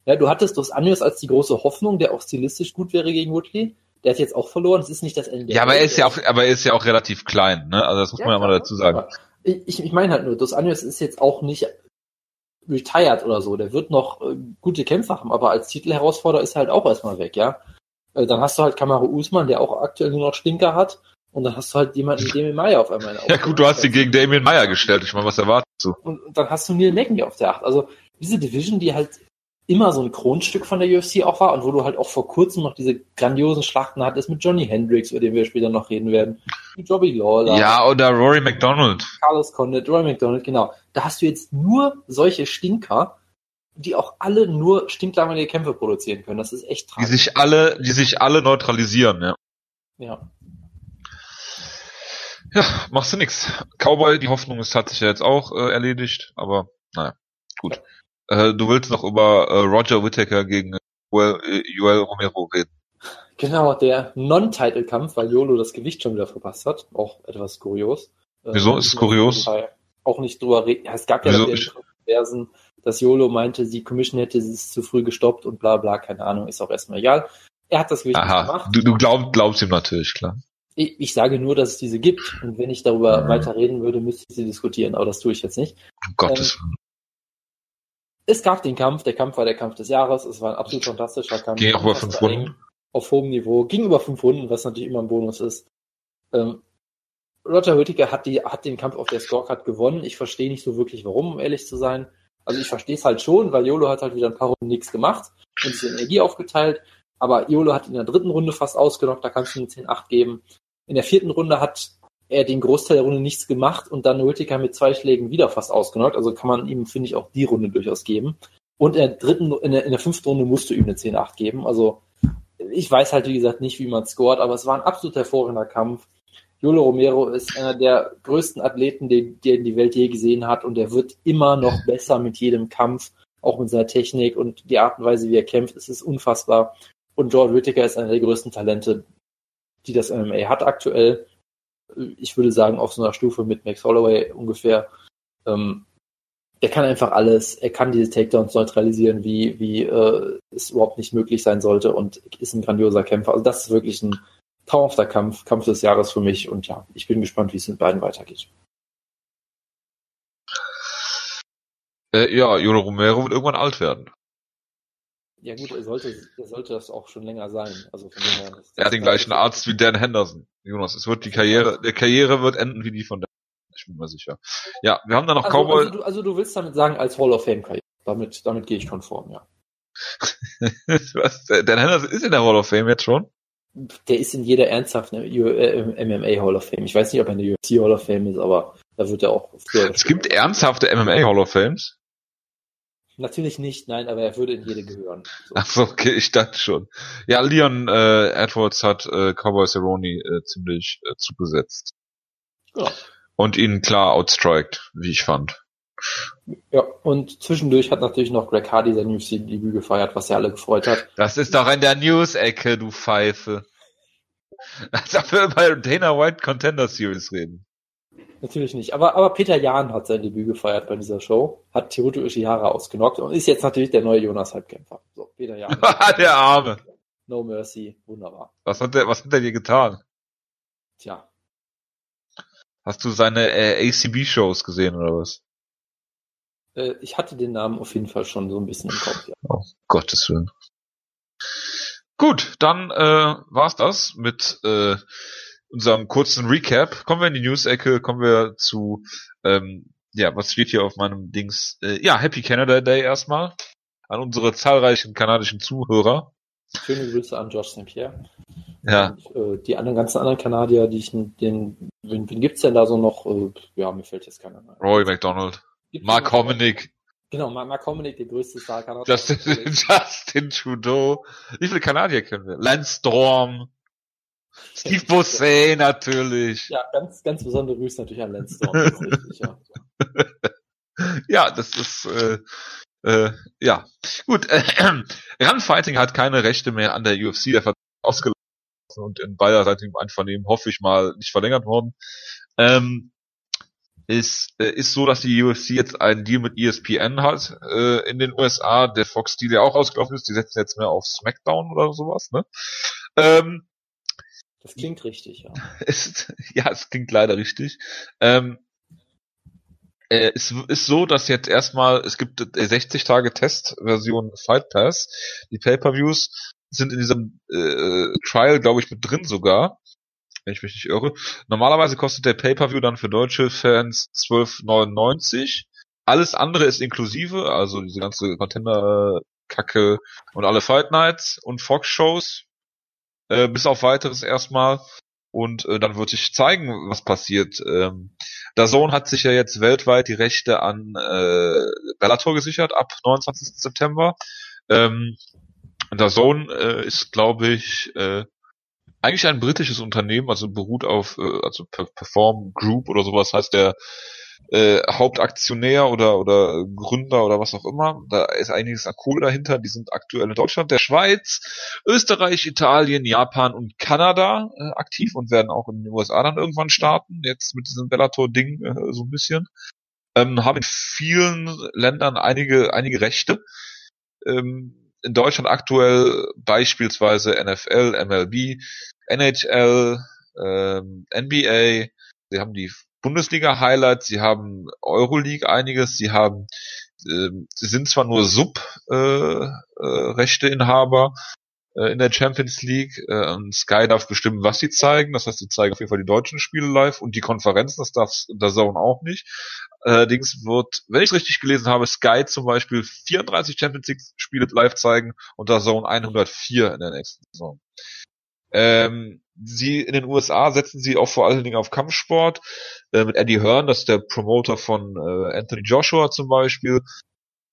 Ja, du hattest Dos Anjos als die große Hoffnung, der auch stilistisch gut wäre gegen Woodley. Der hat jetzt auch verloren. Es ist nicht das Ende. Ja, aber er ist ja auch, aber er ist ja auch relativ klein, ne? Also das muss man ja mal dazu sagen. Ich, ich meine halt nur, Dos Anjos ist jetzt auch nicht retired oder so. Der wird noch äh, gute Kämpfe haben, aber als Titelherausforderer ist er halt auch erstmal weg, ja. Äh, dann hast du halt Kamaru Usman, der auch aktuell nur noch Stinker hat. Und dann hast du halt jemanden wie Demi Meyer auf einmal. Ja gut, du hast ihn gegen Damien Meyer gestellt. Ich meine, was erwartest du? und, und dann hast du Neil Magny auf der Acht. Also diese Division, die halt immer so ein Kronstück von der UFC auch war und wo du halt auch vor kurzem noch diese grandiosen Schlachten hattest mit Johnny Hendricks, über den wir später noch reden werden, mit Jobbie Lawler, Ja, oder Rory McDonald. Carlos Condit, Roy McDonald, genau. Da hast du jetzt nur solche Stinker, die auch alle nur stinklangweilige Kämpfe produzieren können. Das ist echt Die tragisch. sich alle, die sich alle neutralisieren, ja. ja. Ja, machst du nix. Cowboy, die Hoffnung ist, hat sich ja jetzt auch äh, erledigt, aber naja, gut. Äh, du willst noch über äh, Roger Whittaker gegen Joel, äh, Joel Romero reden. Genau, der Non-Title-Kampf, weil Yolo das Gewicht schon wieder verpasst hat. Auch etwas kurios. Wieso ist es kurios? Auch nicht drüber reden. Ja, es gab ja Versen, dass Yolo meinte, die Commission hätte es zu früh gestoppt und bla bla, keine Ahnung, ist auch erstmal egal. Er hat das Gewicht Aha, gemacht. Du, du glaub, glaubst ihm natürlich, klar. Ich, ich, sage nur, dass es diese gibt. Und wenn ich darüber mhm. weiter reden würde, müsste ich sie diskutieren, aber das tue ich jetzt nicht. Um Gottes ähm, Willen. Es gab den Kampf, der Kampf war der Kampf des Jahres, es war ein absolut fantastischer Kampf. Ging auch über fünf Runden. Auf hohem Niveau, ging über fünf Runden, was natürlich immer ein Bonus ist. Ähm, Roger Whittaker hat, die, hat den Kampf auf der Scorecard gewonnen. Ich verstehe nicht so wirklich, warum, um ehrlich zu sein. Also ich verstehe es halt schon, weil Yolo hat halt wieder ein paar Runden nichts gemacht und sich Energie aufgeteilt. Aber Yolo hat in der dritten Runde fast ausgenockt, da kannst du eine 10-8 geben. In der vierten Runde hat er den Großteil der Runde nichts gemacht und dann Whittaker mit zwei Schlägen wieder fast ausgenockt. Also kann man ihm, finde ich, auch die Runde durchaus geben. Und in der dritten, in der, in der fünften Runde musst du ihm eine 10-8 geben. Also ich weiß halt, wie gesagt, nicht, wie man scoret, aber es war ein absolut hervorragender Kampf. Jolo Romero ist einer der größten Athleten, den, den die Welt je gesehen hat und er wird immer noch besser mit jedem Kampf, auch mit seiner Technik und die Art und Weise, wie er kämpft, es ist unfassbar. Und George Whittaker ist einer der größten Talente, die das MMA hat aktuell. Ich würde sagen, auf so einer Stufe mit Max Holloway ungefähr. Ähm, er kann einfach alles, er kann diese Takedowns neutralisieren, wie, wie äh, es überhaupt nicht möglich sein sollte und ist ein grandioser Kämpfer. Also das ist wirklich ein traumhafter Kampf, Kampf des Jahres für mich und ja, ich bin gespannt, wie es mit beiden weitergeht. Äh, ja, Jolo Romero wird irgendwann alt werden. Ja gut, er sollte, er sollte das auch schon länger sein. Also von dem her, er hat den gleichen Arzt wie Dan Henderson. Jonas, es wird die Karriere, der Karriere wird enden wie die von Dan. Ich bin mir sicher. Ja, wir haben da noch also, Cowboy. Also du, also du willst damit sagen, als Hall of Fame Karriere. Damit, damit gehe ich konform, ja. Was? Dan Henderson ist in der Hall of Fame jetzt schon? Der ist in jeder ernsthaften äh, MMA Hall of Fame. Ich weiß nicht, ob er in der UFC Hall of Fame ist, aber da wird er auch. Es gibt ernsthafte MMA Hall of Fames? Natürlich nicht, nein, aber er würde in jede gehören. So. Ach so, okay, ich dachte schon. Ja, Leon äh, Edwards hat äh, Cowboy Cerrone äh, ziemlich äh, zugesetzt. Ja. Und ihn klar outstriked, wie ich fand. Ja, und zwischendurch hat natürlich noch Greg Hardy sein UFC-Debüt gefeiert, was ja alle gefreut hat. Das ist doch in der News-Ecke, du Pfeife. Wir über Dana White Contender Series reden. Natürlich nicht. Aber, aber Peter Jahn hat sein Debüt gefeiert bei dieser Show, hat Teruto Ishihara ausgenockt und ist jetzt natürlich der neue Jonas Halbkämpfer. So, Peter Jahn. der Arme. No Mercy, wunderbar. Was hat der, was hat der dir getan? Tja. Hast du seine äh, ACB-Shows gesehen oder was? Äh, ich hatte den Namen auf jeden Fall schon so ein bisschen im Kopf, ja. Oh, Gottes Willen. Gut, dann äh, war's das mit äh, unserem kurzen Recap. Kommen wir in die News-Ecke, kommen wir zu, ähm, ja, was steht hier auf meinem Dings? Äh, ja, Happy Canada Day erstmal an unsere zahlreichen kanadischen Zuhörer. Schöne Grüße an George St. Pierre. Ja. Und, äh, die anderen ganzen anderen Kanadier, die ich den, wen, wen gibt's denn da so noch? Äh, ja, mir fällt jetzt keiner ein. Roy McDonald. Gibt's Mark Hominick. Genau, Mark Hominick, der größte Star Kanada. Justin, Justin Trudeau. Wie viele Kanadier kennen wir? Lance Storm. Steve Bossé natürlich. Ja, ganz, ganz besondere Grüße natürlich an Lance Storm. Das richtig, ja. ja, das ist äh, äh, ja gut. Äh, Runfighting hat keine Rechte mehr an der UFC, der Vertrag ausgelaufen und in beiderseitigem Einvernehmen hoffe ich mal nicht verlängert worden. Ähm, ist, äh, ist so, dass die UFC jetzt einen Deal mit ESPN hat äh, in den USA, der Fox Deal ja auch ausgelaufen ist, die setzen jetzt mehr auf SmackDown oder sowas, ne? Ähm, das klingt richtig, ja. Ist, ja, es klingt leider richtig. Ähm, äh, es ist so, dass jetzt erstmal, es gibt 60 Tage Testversion Fight Pass. Die Pay-Per-Views sind in diesem äh, Trial, glaube ich, mit drin sogar wenn ich mich nicht irre. Normalerweise kostet der Pay-Per-View dann für deutsche Fans 12,99. Alles andere ist inklusive, also diese ganze Contender-Kacke und alle Fight Nights und Fox-Shows, äh, bis auf weiteres erstmal. Und äh, dann wird sich zeigen, was passiert. Ähm, Zone hat sich ja jetzt weltweit die Rechte an äh, Bellator gesichert ab 29. September. Ähm, Zone äh, ist, glaube ich, äh, eigentlich ein britisches Unternehmen, also beruht auf, äh, also Perform Group oder sowas heißt der äh, Hauptaktionär oder oder Gründer oder was auch immer. Da ist einiges an Kohle dahinter. Die sind aktuell in Deutschland, der Schweiz, Österreich, Italien, Japan und Kanada äh, aktiv und werden auch in den USA dann irgendwann starten. Jetzt mit diesem Bellator-Ding äh, so ein bisschen. Ähm, haben in vielen Ländern einige einige Rechte. Ähm, in Deutschland aktuell beispielsweise NFL, MLB, NHL, ähm, NBA. Sie haben die Bundesliga-Highlights, sie haben Euroleague einiges, sie haben, äh, sie sind zwar nur Sub-Rechteinhaber äh, äh, in der Champions League äh, und Sky darf bestimmen, was sie zeigen. Das heißt, sie zeigen auf jeden Fall die deutschen Spiele live und die Konferenzen, das darf der Zone auch nicht. Allerdings wird, wenn ich richtig gelesen habe, Sky zum Beispiel 34 Champions League Spiele live zeigen und der Zone 104 in der nächsten Saison. Ähm, sie in den USA setzen sie auch vor allen Dingen auf Kampfsport äh, mit Eddie Hearn, das ist der Promoter von äh, Anthony Joshua zum Beispiel.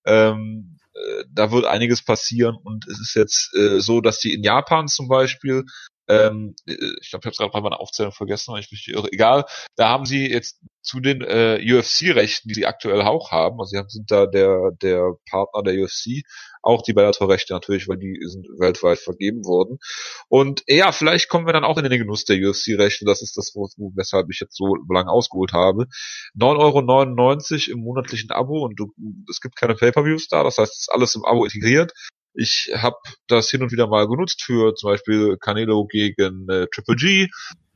Ähm, äh, da wird einiges passieren und es ist jetzt äh, so, dass die in Japan zum Beispiel ähm, äh, ich glaube, ich habe es gerade bei meiner Aufzählung vergessen, weil ich mich irre. Egal, da haben sie jetzt zu den äh, UFC-Rechten, die sie aktuell auch haben, also sie sind da der der Partner der UFC, auch die Bellator-Rechte natürlich, weil die sind weltweit vergeben worden. Und ja, vielleicht kommen wir dann auch in den Genuss der UFC-Rechte. Das ist das, weshalb ich jetzt so lange ausgeholt habe. 9,99 Euro im monatlichen Abo und du, es gibt keine Pay-Per-Views da, das heißt, es ist alles im Abo integriert. Ich habe das hin und wieder mal genutzt für zum Beispiel Canelo gegen äh, Triple G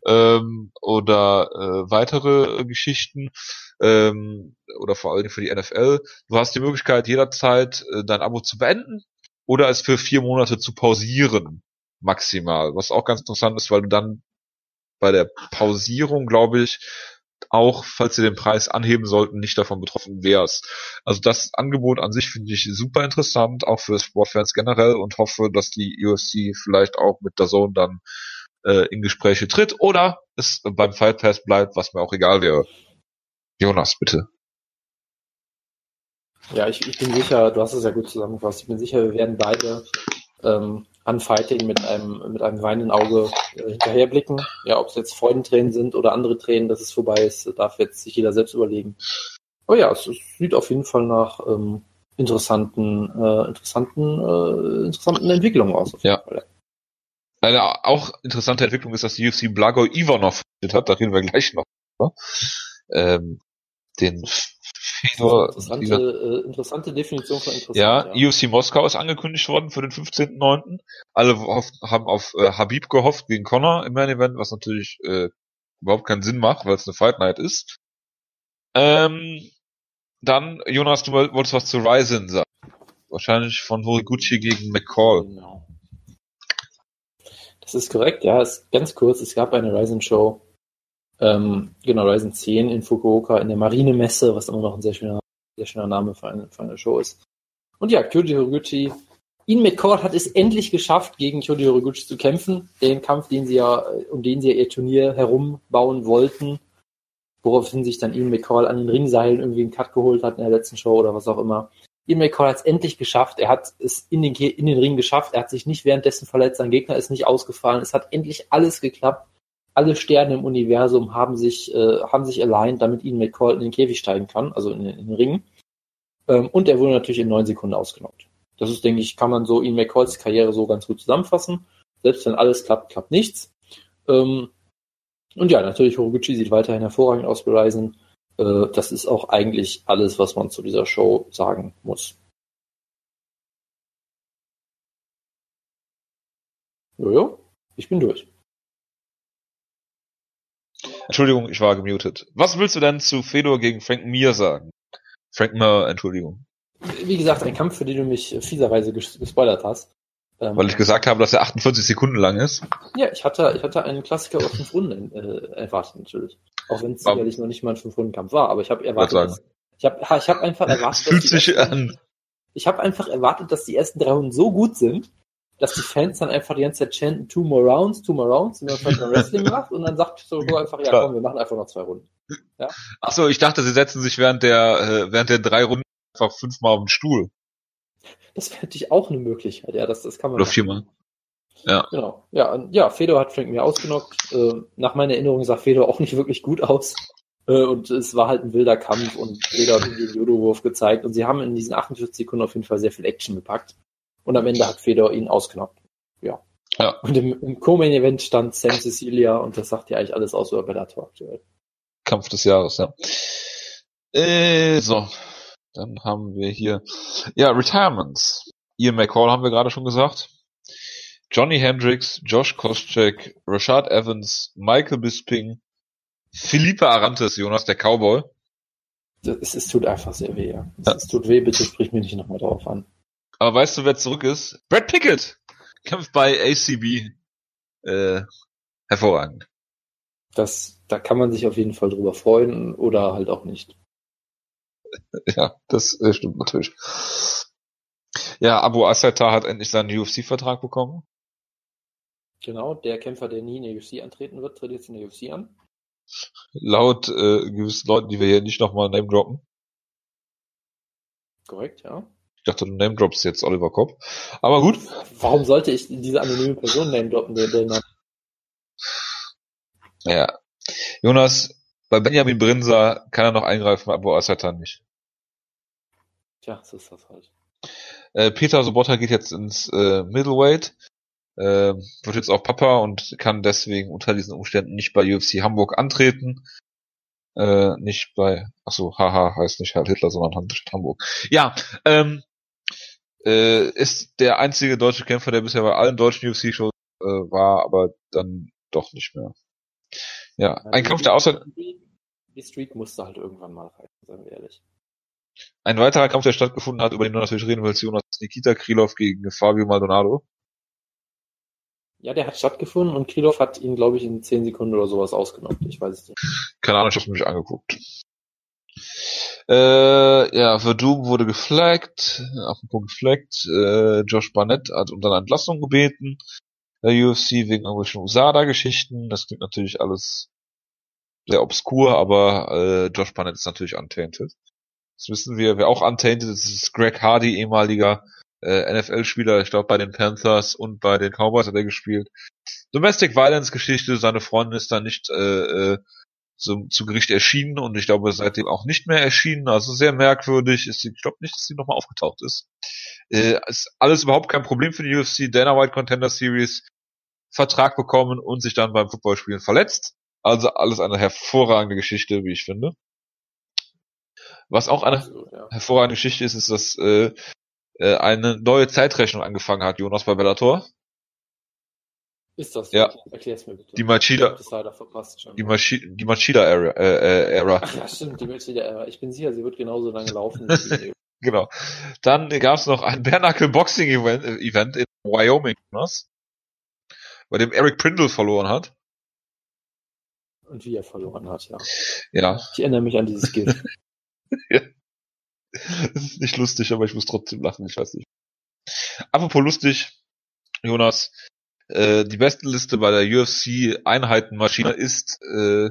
ähm, oder äh, weitere Geschichten ähm, oder vor allem für die NFL. Du hast die Möglichkeit jederzeit äh, dein Abo zu beenden oder es für vier Monate zu pausieren maximal, was auch ganz interessant ist, weil du dann bei der Pausierung, glaube ich, auch, falls sie den Preis anheben sollten, nicht davon betroffen wärst. Also das Angebot an sich finde ich super interessant, auch für Sportfans generell und hoffe, dass die UFC vielleicht auch mit der Zone dann äh, in Gespräche tritt oder es beim Fight Pass bleibt, was mir auch egal wäre. Jonas, bitte. Ja, ich, ich bin sicher, du hast es ja gut zusammengefasst, ich bin sicher, wir werden beide ähm, an Fighting mit einem, mit einem weinenden Auge äh, hinterherblicken. Ja, ob es jetzt Freudentränen sind oder andere Tränen, dass es vorbei ist, darf jetzt sich jeder selbst überlegen. Aber ja, es, es sieht auf jeden Fall nach ähm, interessanten, äh, interessanten, äh, interessanten Entwicklungen aus. Ja. Eine auch interessante Entwicklung ist, dass die UFC Blago Ivanov hat, da reden wir gleich noch. Ähm, den Fedor. Interessante, äh, interessante Definition von interessant. Ja, ja, UFC Moskau ist angekündigt worden für den 15.09. Alle haben auf äh, Habib gehofft gegen Connor im Main Event, was natürlich äh, überhaupt keinen Sinn macht, weil es eine Fight Night ist. Ähm, dann, Jonas, du wolltest was zu Ryzen sagen. Wahrscheinlich von Horiguchi gegen McCall. Genau. Das ist korrekt, ja. Ist ganz kurz, es gab eine Ryzen-Show ähm, genau, Ryzen 10 in Fukuoka in der Marinemesse, was immer noch ein sehr schöner, sehr schöner Name für eine, für eine Show ist. Und ja, Kyoji Horiguchi, Ian McCord hat es endlich geschafft, gegen Kyoji Horiguchi zu kämpfen. Den Kampf, den sie ja, um den sie ja ihr Turnier herumbauen wollten. Woraufhin sich dann Ian McCall an den Ringseilen irgendwie einen Cut geholt hat in der letzten Show oder was auch immer. McCall hat es endlich geschafft. Er hat es in den, in den Ring geschafft. Er hat sich nicht währenddessen verletzt. Sein Gegner ist nicht ausgefallen. Es hat endlich alles geklappt alle Sterne im Universum haben sich, äh, haben sich aligned, damit Ian McCall in den Käfig steigen kann, also in, in den Ring. Ähm, und er wurde natürlich in neun Sekunden ausgenockt. Das ist, denke ich, kann man so Ian McCalls Karriere so ganz gut zusammenfassen. Selbst wenn alles klappt, klappt nichts. Ähm, und ja, natürlich, Horiguchi sieht weiterhin hervorragend aus bei Ryzen. Äh, das ist auch eigentlich alles, was man zu dieser Show sagen muss. Jojo, ich bin durch. Entschuldigung, ich war gemutet. Was willst du denn zu Fedor gegen Frank Mir sagen? Frank Mir, Entschuldigung. Wie gesagt, ein Kampf, für den du mich fieserweise gespoilert hast. Ähm, Weil ich gesagt habe, dass er 48 Sekunden lang ist. Ja, ich hatte, ich hatte einen Klassiker auf 5 Runden äh, erwartet, natürlich. Auch wenn es sicherlich noch nicht mal ein 5-Runden-Kampf war, aber ich habe erwartet, dass, ich habe ich hab einfach erwartet, fühlt sich ersten, an. Ich habe einfach erwartet, dass die ersten drei Runden so gut sind, dass die Fans dann einfach die ganze Zeit chanten, two more rounds, two more rounds, man es halt beim Wrestling macht, und dann sagt so einfach, ja komm, wir machen einfach noch zwei Runden. Ja? Achso, ich dachte, sie setzen sich während der, äh, während der drei Runden einfach fünfmal auf den Stuhl. Das wäre natürlich auch eine Möglichkeit, ja, das, das kann man. Oder viermal. Ja. Genau. Ja, ja, Fedor hat Frank Mir ausgenockt. Äh, nach meiner Erinnerung sah Fedor auch nicht wirklich gut aus. Äh, und es war halt ein wilder Kampf und Fedor hat den Judo-Wurf gezeigt. Und sie haben in diesen 48 Sekunden auf jeden Fall sehr viel Action gepackt. Und am Ende hat Fedor ihn ausgenockt. Ja. ja. Und im, im Co-Main-Event stand Sam Cecilia und das sagt ja eigentlich alles aus über Bellator aktuell. Kampf des Jahres, ja. Äh, so. Dann haben wir hier, ja, Retirements. Ian McCall haben wir gerade schon gesagt. Johnny Hendricks, Josh Koscheck, Rashad Evans, Michael Bisping, Felipe Arantes, Jonas, der Cowboy. Es, es tut einfach sehr weh, ja. Es, ja. es tut weh, bitte sprich mich nicht nochmal drauf an. Aber weißt du, wer zurück ist? Brad Pickett kämpft bei ACB. Äh, hervorragend. Das, da kann man sich auf jeden Fall drüber freuen oder halt auch nicht. Ja, das äh, stimmt natürlich. Ja, Abu Asata hat endlich seinen UFC-Vertrag bekommen. Genau, der Kämpfer, der nie in der UFC antreten wird, tritt jetzt in der UFC an. Laut äh, gewissen Leuten, die wir hier nicht nochmal name droppen. Korrekt, ja. Ich dachte, du name droppst jetzt Oliver Kopp. Aber gut. Warum sollte ich diese anonyme Person name droppen, der, der Name? Ja. Jonas, bei Benjamin Brinser kann er noch eingreifen, aber Asatan nicht. Tja, so ist das halt. Äh, Peter Sobotta geht jetzt ins äh, Middleweight äh, wird jetzt auch Papa und kann deswegen unter diesen Umständen nicht bei UFC Hamburg antreten. Äh, nicht bei, ach so, haha, heißt nicht Herr Hitler, sondern Hamburg. Ja, ähm, äh, ist der einzige deutsche Kämpfer, der bisher bei allen deutschen UFC-Shows äh, war, aber dann doch nicht mehr. Ja, also ein Kampf, der außer... Die Streak musste halt irgendwann mal rein, sagen wir ehrlich. Ein weiterer Kampf, der stattgefunden hat, über den du natürlich reden willst, Jonas Nikita Krylov gegen Fabio Maldonado. Ja, der hat stattgefunden und Krylov hat ihn, glaube ich, in zehn Sekunden oder sowas ausgenommen. Ich weiß es nicht. Keine Ahnung, ich habe mich angeguckt. Äh, ja, Verdum wurde geflaggt, Punkt geflaggt. Äh, Josh Barnett hat um seine Entlassung gebeten. Der UFC wegen irgendwelchen USADA-Geschichten. Das klingt natürlich alles sehr obskur, aber äh, Josh Barnett ist natürlich untainted. Das wissen wir. Wer auch untainted ist, ist Greg Hardy, ehemaliger äh, NFL-Spieler, ich glaube bei den Panthers und bei den Cowboys hat er gespielt. Domestic Violence Geschichte, seine Freundin ist da nicht äh, äh, zum, zu Gericht erschienen und ich glaube seitdem auch nicht mehr erschienen. Also sehr merkwürdig. Ist, ich glaube nicht, dass sie nochmal aufgetaucht ist. Äh, ist alles überhaupt kein Problem für die UFC. Dana White Contender Series Vertrag bekommen und sich dann beim Footballspielen verletzt. Also alles eine hervorragende Geschichte, wie ich finde. Was auch eine Absolut, ja. hervorragende Geschichte ist, ist, dass äh, äh, eine neue Zeitrechnung angefangen hat, Jonas bei Bellator. Ist das? So? Ja. Erklär's mir bitte. Die Machida. Die, Machi die Machida Era. Äh, äh, Era. Ach ja, stimmt, die Machida Era. Ich bin sicher, sie wird genauso lange laufen. genau. Dann gab es noch ein Bernacle Boxing Event, Event in Wyoming, Jonas, bei dem Eric Prindle verloren hat. Und wie er verloren hat, ja. Ja. Ich erinnere mich an dieses Gift. ja. Es ist nicht lustig, aber ich muss trotzdem lachen, ich weiß nicht. Apropos lustig, Jonas, äh, die beste Liste bei der UFC Einheitenmaschine ist, äh,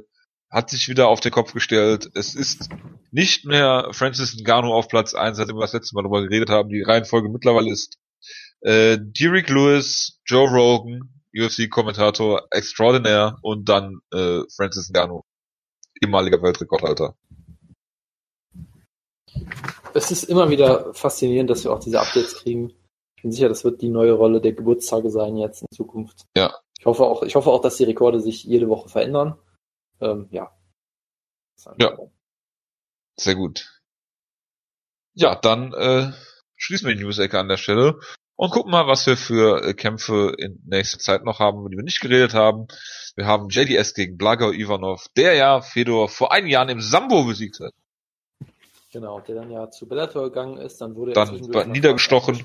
hat sich wieder auf den Kopf gestellt. Es ist nicht mehr Francis Ngannou auf Platz 1, seitdem wir das letzte Mal darüber geredet haben. Die Reihenfolge mittlerweile ist äh, Derek Lewis, Joe Rogan, UFC-Kommentator extraordinaire und dann äh, Francis Ngannou, ehemaliger Weltrekordhalter es ist immer wieder faszinierend, dass wir auch diese Updates kriegen. Ich bin sicher, das wird die neue Rolle der Geburtstage sein jetzt in Zukunft. Ja. Ich hoffe auch, ich hoffe auch, dass die Rekorde sich jede Woche verändern. Ähm, ja. Ja. Sehr gut. Ja, dann äh, schließen wir die News-Ecke an der Stelle und gucken mal, was wir für äh, Kämpfe in nächster Zeit noch haben, über die wir nicht geredet haben. Wir haben JDS gegen Blagor Ivanov, der ja Fedor vor einigen Jahren im Sambo besiegt hat. Genau, der dann ja zu Bellator gegangen ist, dann wurde er dann niedergestochen.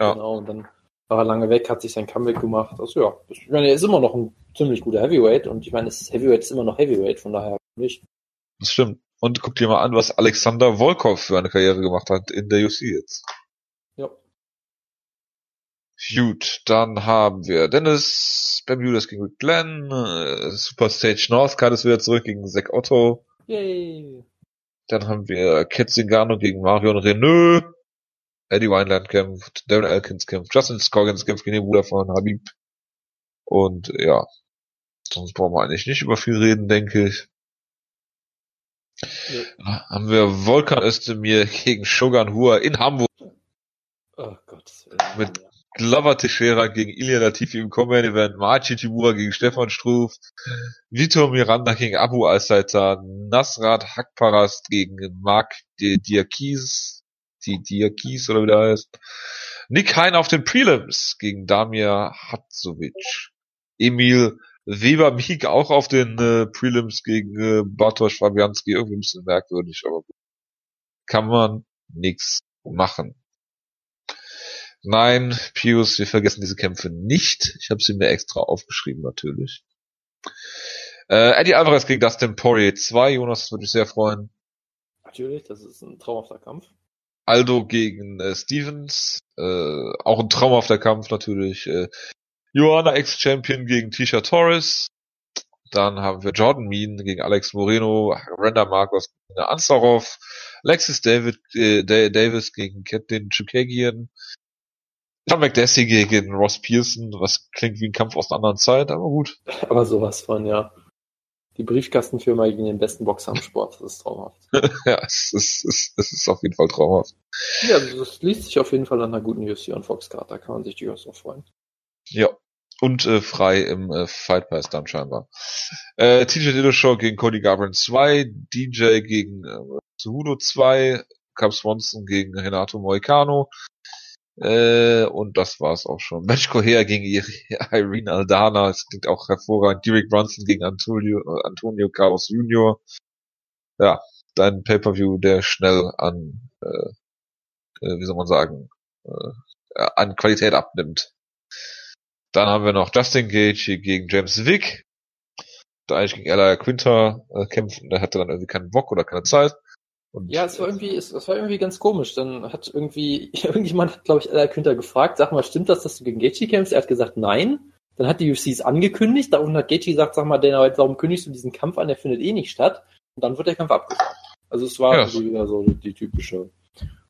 Ja. Genau, und dann war er lange weg, hat sich sein Comeback gemacht. Also ja, ich meine, er ist immer noch ein ziemlich guter Heavyweight und ich meine, es ist Heavyweight ist immer noch Heavyweight, von daher nicht. Das stimmt. Und guck dir mal an, was Alexander Volkov für eine Karriere gemacht hat in der UC jetzt. Gut, dann haben wir Dennis Bermudas gegen Rick Glenn, äh, Super Stage Northcard ist wieder zurück gegen Zack Otto. Yay. Dann haben wir Ketzingano gegen Marion Renault. Eddie Wineland kämpft, Darren Elkins kämpft, Justin Scoggins kämpft gegen den Bruder von Habib Und ja, sonst brauchen wir eigentlich nicht über viel reden, denke ich. Ja. Haben wir Volkan Özdemir gegen Shogun Hua in Hamburg. Oh Gott. Mit Glover Teixeira gegen Ilya Latifi im Common Event, Machi Tibura gegen Stefan Struff, Vitor Miranda gegen Abu Al-Saitan, Nasrat Hakparast gegen Mark Diakis, die Diakis oder wie der heißt, Nick Hein auf den Prelims gegen Damir Hatzovic, Emil Weber Miek auch auf den äh, Prelims gegen äh, Bartosz Fabianski, irgendwie ein bisschen merkwürdig, aber kann man nichts machen. Nein, Pius, wir vergessen diese Kämpfe nicht. Ich habe sie mir extra aufgeschrieben, natürlich. Äh, Eddie Alvarez gegen Dustin Poirier 2, Jonas, das würde mich sehr freuen. Natürlich, das ist ein traumhafter Kampf. Aldo gegen äh, Stevens, äh, auch ein traumhafter Kampf natürlich. Äh, Joanna Ex-Champion gegen Tisha Torres. Dann haben wir Jordan Mean gegen Alex Moreno, Randa Marcos gegen Ansarov, Alexis David, äh, Davis gegen Catelyn Chukagian, John McDessie gegen Ross Pearson, was klingt wie ein Kampf aus einer anderen Zeit, aber gut. Aber sowas von, ja. Die Briefkastenfirma gegen den besten Boxer im Sport, das ist traumhaft. ja, es ist, es, es ist auf jeden Fall traumhaft. Ja, das liest sich auf jeden Fall an einer guten UFC und Foxcard, da kann man sich durchaus auch freuen. Ja. Und äh, frei im äh, Fight Pass dann scheinbar. Äh, TJ Dillashaw gegen Cody Garbrandt 2, DJ gegen äh, Cejudo 2, Cub Swanson gegen Renato Moicano, äh, und das war's auch schon. Match Coher gegen Irene Aldana. Das klingt auch hervorragend. Derek Brunson gegen Antonio, Antonio Carlos Jr. Ja, dein Pay-Per-View, der schnell an, äh, äh, wie soll man sagen, äh, an Qualität abnimmt. Dann haben wir noch Justin Gage gegen James Vick. Da eigentlich gegen Ella Quinter äh, kämpfen, der hatte dann irgendwie keinen Bock oder keine Zeit. Und ja, es war irgendwie, es, es war irgendwie ganz komisch. Dann hat irgendwie, irgendjemand hat, glaube ich, Ella Günther gefragt, sag mal, stimmt das, dass du gegen Gaethje kämpfst? Er hat gesagt, nein. Dann hat die UFC es angekündigt, da hat Gaethje gesagt, sag mal, Dana White, warum kündigst du diesen Kampf an? Der findet eh nicht statt. Und dann wird der Kampf abgesagt. Also es war ja. wieder so die typische.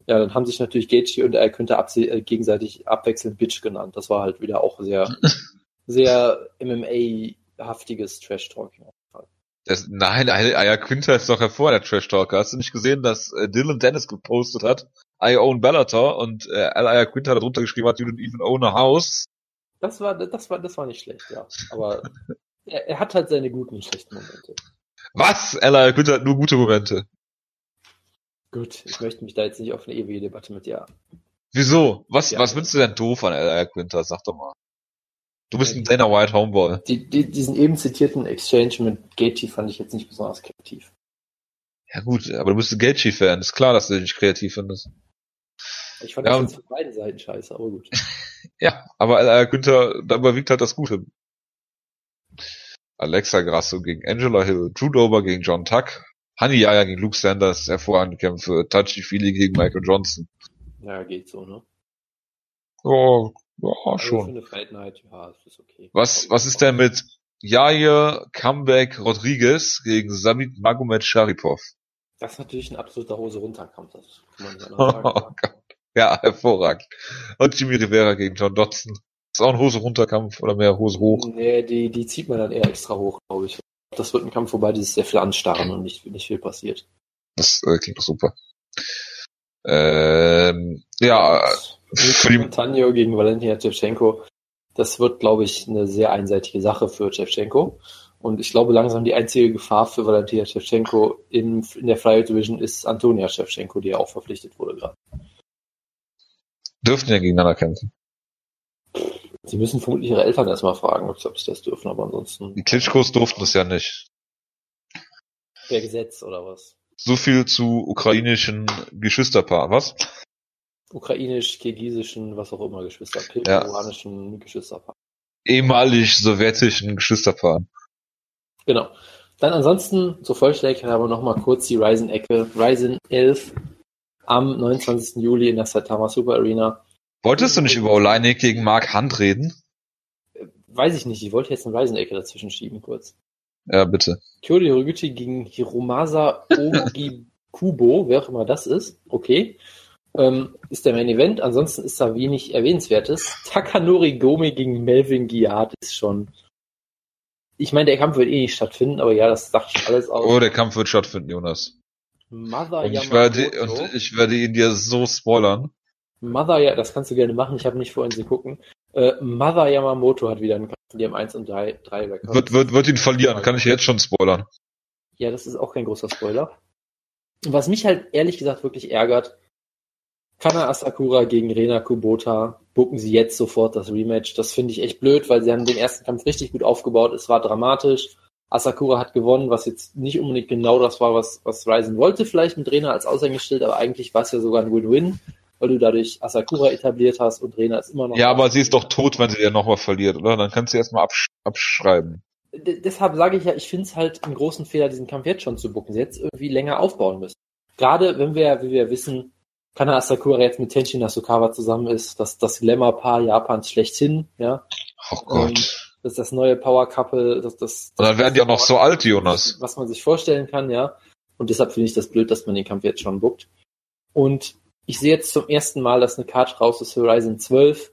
Ja, dann haben sich natürlich Gaethje und er könnte äh, gegenseitig abwechselnd Bitch genannt. Das war halt wieder auch sehr, sehr MMA-haftiges Trash-Talking. Das, nein, Aya Quinter ist doch hervor, der Trash Talker. Hast du nicht gesehen, dass äh, Dylan Dennis gepostet hat? I own Bellator und äh, Aya Quinter darunter geschrieben hat, you don't even own a house. Das war, das war, das war nicht schlecht, ja. Aber er, er, hat halt seine guten und schlechten Momente. Was? Ella Quinter hat nur gute Momente. Gut, ich möchte mich da jetzt nicht auf eine ewige Debatte mit dir. Wieso? Was, ja. was findest du denn doof an Ella Quinter? Sag doch mal. Du bist ein Dana White Homeboy. Die, die, diesen eben zitierten Exchange mit Gaethje fand ich jetzt nicht besonders kreativ. Ja gut, aber du bist ein Gaethje-Fan. Ist klar, dass du dich kreativ findest. Ich fand ja, das jetzt von beiden Seiten scheiße, aber gut. ja, aber äh, Günther, da überwiegt halt das Gute. Alexa Grasso gegen Angela Hill, Drew Dober gegen John Tuck, Honey Yaya gegen Luke Sanders, hervorragende Kämpfe, Touchy Feely gegen Michael Johnson. Ja, geht so, ne? Oh, ja, also schon. Night, ja, ist okay. Was, was ist denn mit Jair Comeback Rodriguez gegen Samit Magomed Sharipov? Das ist natürlich ein absoluter Hose runter Kampf, das kann man nicht sagen. Oh ja, hervorragend. Und Jimmy Rivera gegen John Dodson. Ist auch ein Hose runter Kampf oder mehr Hose hoch? Nee, die, die zieht man dann eher extra hoch, glaube ich. Das wird ein Kampf vorbei, dieses sehr viel anstarren und nicht, nicht viel passiert. Das äh, klingt doch super. Ähm, ja, für die Montaño gegen Valentina Shevchenko. Das wird, glaube ich, eine sehr einseitige Sache für Shevchenko. Und ich glaube langsam die einzige Gefahr für Valentina Shevchenko in, in der Flyweight Division ist Antonia Shevchenko, die ja auch verpflichtet wurde gerade. Dürfen die ja gegeneinander kämpfen? Sie müssen vermutlich ihre Eltern erstmal fragen, ob sie das dürfen, aber ansonsten. Die Klitschkos durften das ja nicht. Per Gesetz oder was? So viel zu ukrainischen Geschwisterpaar, was? Ukrainisch, kirgisischen, was auch immer Geschwister, peruanischen ja. Geschwisterpaar. Ehemalig sowjetischen Geschwisterpaar. Genau. Dann ansonsten zur Vollständigkeit haben wir nochmal kurz die Ryzen-Ecke. Ryzen 11 am 29. Juli in der Saitama Super Arena. Wolltest du nicht über Oleinik gegen Mark Hunt reden? Weiß ich nicht. Ich wollte jetzt eine Ryzen-Ecke dazwischen schieben kurz. Ja, bitte. Kyori Horiguchi gegen Hiromasa Ogikubo, wer auch immer das ist. Okay. Ähm, ist der Main Event. Ansonsten ist da wenig Erwähnenswertes. Takanori Gomi gegen Melvin Giard ist schon. Ich meine, der Kampf wird eh nicht stattfinden, aber ja, das sagt schon alles aus. Oh, der Kampf wird stattfinden, Jonas. Mother Und ich werde, und ich werde ihn dir so spoilern. Mother, ja, das kannst du gerne machen. Ich habe nicht vorhin zu gucken. Äh, Mother Yamamoto hat wieder einen Kampf. Die haben 1 und 3, 3 Records. Wird, wird, wird ihn verlieren, kann ich jetzt schon spoilern. Ja, das ist auch kein großer Spoiler. Was mich halt ehrlich gesagt wirklich ärgert, Kana Asakura gegen Rena Kubota, bucken sie jetzt sofort das Rematch. Das finde ich echt blöd, weil sie haben den ersten Kampf richtig gut aufgebaut. Es war dramatisch. Asakura hat gewonnen, was jetzt nicht unbedingt genau das war, was, was Ryzen wollte, vielleicht mit Rena als Aushängeschild, aber eigentlich war es ja sogar ein Win-Win, weil du dadurch Asakura etabliert hast und Rena ist immer noch. Ja, aber sie ist doch tot, wenn sie dir nochmal verliert, oder? Dann kannst du erstmal absch abschreiben. D deshalb sage ich ja, ich finde es halt einen großen Fehler, diesen Kampf jetzt schon zu bucken. Sie jetzt irgendwie länger aufbauen müssen. Gerade wenn wir, wie wir wissen, Kana Asakura jetzt mit Tenshin Nasukawa zusammen ist, das, das Glamour-Paar Japans schlechthin, ja. Oh Gott. Ähm, das ist das neue Power Couple, das, das, Und dann werden die auch noch so alt, Jonas. was man sich vorstellen kann, ja. Und deshalb finde ich das blöd, dass man den Kampf jetzt schon buckt. Und ich sehe jetzt zum ersten Mal, dass eine Karte raus ist Horizon 12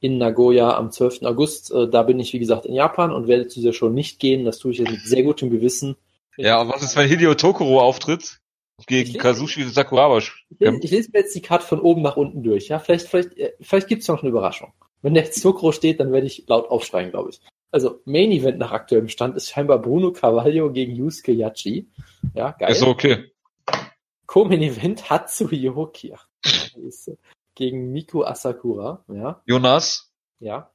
in Nagoya am 12. August. Äh, da bin ich, wie gesagt, in Japan und werde zu dieser Show nicht gehen. Das tue ich jetzt mit sehr gutem Gewissen. Ja, und was ist, wenn Hideo Tokoro auftritt? Gegen Kazushi Sakuraba. Ich lese, ich lese mir jetzt die Karte von oben nach unten durch. Ja, vielleicht, vielleicht, äh, vielleicht gibt's noch eine Überraschung. Wenn der jetzt steht, dann werde ich laut aufschreien, glaube ich. Also Main Event nach aktuellem Stand ist scheinbar Bruno Carvalho gegen Yusuke Yachi. Ja, geil. Ist okay. Co-Main Event ach, Scheiße. gegen Miku Asakura. Ja, Jonas, ja,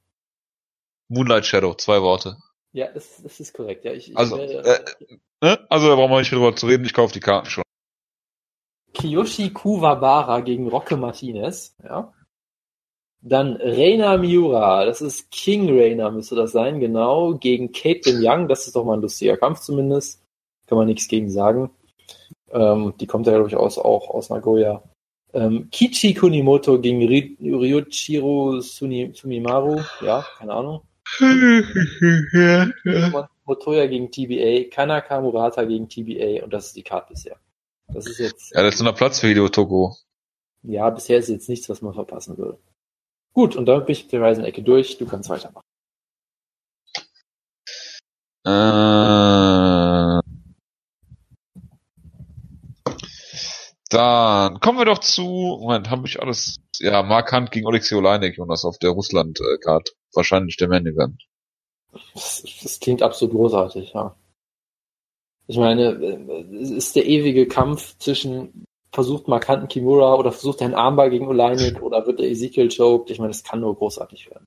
Moonlight Shadow, zwei Worte. ja, das, das ist korrekt. Ja, ich, ich Also, werde- Ne? Also da brauchen wir nicht mehr drüber zu reden, ich kaufe die Karten schon. Kiyoshi Kuwabara gegen Rocke Martinez, ja. Dann Reina Miura, das ist King Reina, müsste das sein, genau, gegen Caitlin Young, das ist doch mal ein lustiger Kampf zumindest, kann man nichts gegen sagen. Ähm, die kommt ja, glaube ich, aus, auch aus Nagoya. Ähm, Kichi Kunimoto gegen Ry Ryuichiro Sumimaru, ja, keine Ahnung. Motoya gegen TBA, Kanaka Murata gegen TBA und das ist die Karte bisher. Das ist jetzt Ja, das ist noch Platz für Hideo Tokoro. ja, bisher ist jetzt nichts, was man verpassen würde. Gut, und damit bin ich mit der Reisen-Ecke durch. Du kannst weitermachen. Äh, dann kommen wir doch zu, Moment, habe ich alles, ja, Mark Hunt gegen Alexei Oleinik, Jonas, auf der Russland-Card. Wahrscheinlich der Main-Event. Das, das klingt absolut großartig, ja. Ich meine, es ist der ewige Kampf zwischen versucht markanten Kimura oder versucht er einen Armbar gegen Oleinik oder wird der Ezekiel choked. Ich meine, es kann nur großartig werden.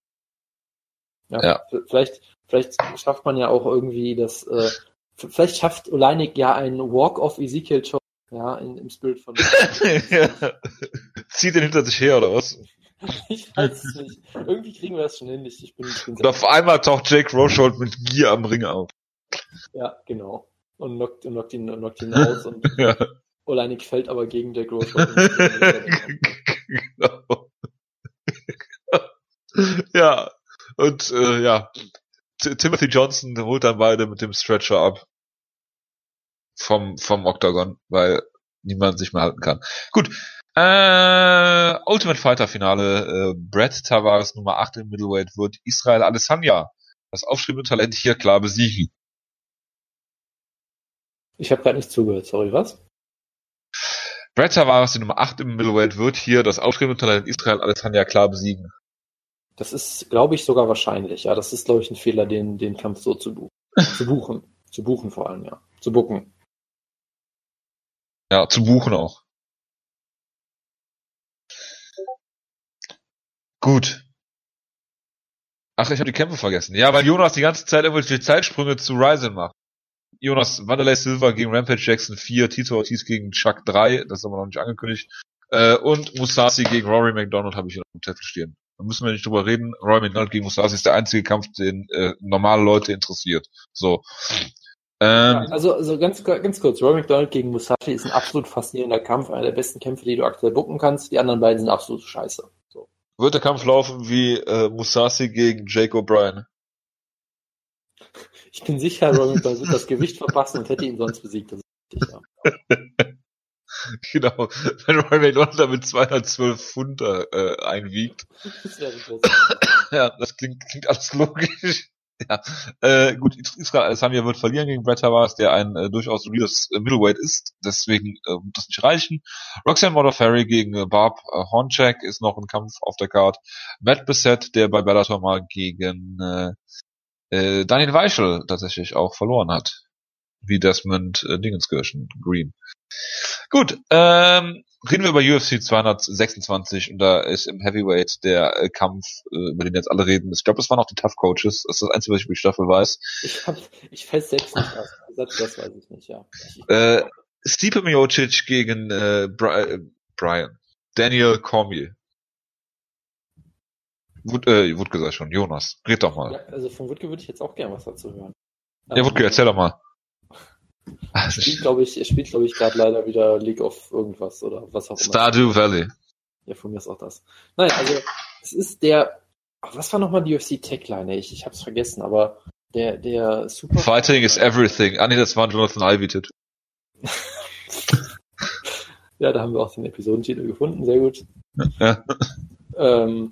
Ja, Ja. Vielleicht, vielleicht schafft man ja auch irgendwie das, äh, vielleicht schafft Oleinik ja einen Walk-off Ezekiel choke, ja, in, im Spirit von Zieht den hinter sich her, oder was? Ich weiß es nicht. Irgendwie kriegen wir das schon hin. Ich bin, ich bin Und auf einmal taucht Jake Rochold mit Gier am Ring auf. Ja, genau. Und knockt, und knockt, ihn, knockt ihn aus und Ja. Oleinik fällt aber gegen der Groß. genau. ja, und äh, ja, T Timothy Johnson holt dann beide mit dem Stretcher ab vom vom Octagon, weil niemand sich mehr halten kann. Gut, äh, Ultimate Fighter Finale, äh, Brett Tavares Nummer 8 im Middleweight wird Israel Adesanya, das aufstrebende Talent hier klar besiegen. Ich habe gerade nicht zugehört, sorry, was? Brett Tavares, die Nummer 8 im Middleweight, wird hier das aufstrebende Talent Israel Adesanya klar besiegen. Das ist, glaube ich, sogar wahrscheinlich. Ja, das ist, glaube ich, ein Fehler, den, den Kampf so zu buchen. zu buchen. Zu buchen vor allem, ja. Zu bucken. Ja, zu buchen auch. Gut. Ach, ich habe die Kämpfe vergessen. Ja, weil Jonas die ganze Zeit irgendwelche Zeitsprünge zu Ryzen macht. Jonas, Wanderlei Silva gegen Rampage Jackson 4, Tito Ortiz gegen Chuck 3, das ist aber noch nicht angekündigt. Äh, und Musashi gegen Rory McDonald habe ich hier auf dem Zettel stehen. Da müssen wir nicht drüber reden. Rory McDonald gegen Musashi ist der einzige Kampf, den äh, normale Leute interessiert. So. Ähm, Also, also ganz, ganz kurz, Roy McDonald gegen Musashi ist ein absolut faszinierender Kampf, einer der besten Kämpfe, die du aktuell bucken kannst. Die anderen beiden sind absolut scheiße. So. wird der Kampf laufen wie äh, Musashi gegen Jake O'Brien? Ich bin sicher, McDonald wird das Gewicht verpassen und hätte ihn sonst besiegt. Das ist richtig, ja. genau. Wenn Roy McDonald damit 212 Pfund äh, einwiegt. Das wäre Ja, das klingt, klingt alles logisch. Ja, äh, gut, Israel Samir wird verlieren gegen Brett Tavares, der ein äh, durchaus solides äh, Middleweight ist, deswegen äh, wird das nicht reichen. Roxanne Modafferi gegen äh, Barb äh, Horncheck ist noch ein Kampf auf der Card. Matt Bissett, der bei Bellator mal gegen äh, äh, Daniel Weichel tatsächlich auch verloren hat. Wie Desmond äh, Dingenskirchen Green. Gut, ähm, reden wir über UFC 226 und da ist im Heavyweight der äh, Kampf, äh, über den jetzt alle reden. Ich glaube, das waren auch die Tough Coaches. Das ist das Einzige, was ich über die Staffel weiß. Ich, hab, ich weiß selbst nicht, was das, das weiß ich nicht, ja. Äh, Stipe Miocic gegen äh, äh, Brian. Daniel Cormier. Wut, äh, Wutke sei schon, Jonas, red doch mal. Ja, also von Wutke würde ich jetzt auch gerne was dazu hören. Ja, Wutke, erzähl doch mal. Er spielt, glaube ich, er spielt, glaube ich, gerade leider wieder League of irgendwas oder was auch immer. Stardew Valley. Ja, von mir ist auch das. Nein, also es ist der. Was war nochmal die UFC Tagline? Ich, ich hab's vergessen, aber der, der Super. Fighting is everything. Ah nee, das war Jonathan Ivy ja, da haben wir auch den Episodentitel gefunden, sehr gut. Ja. Ähm,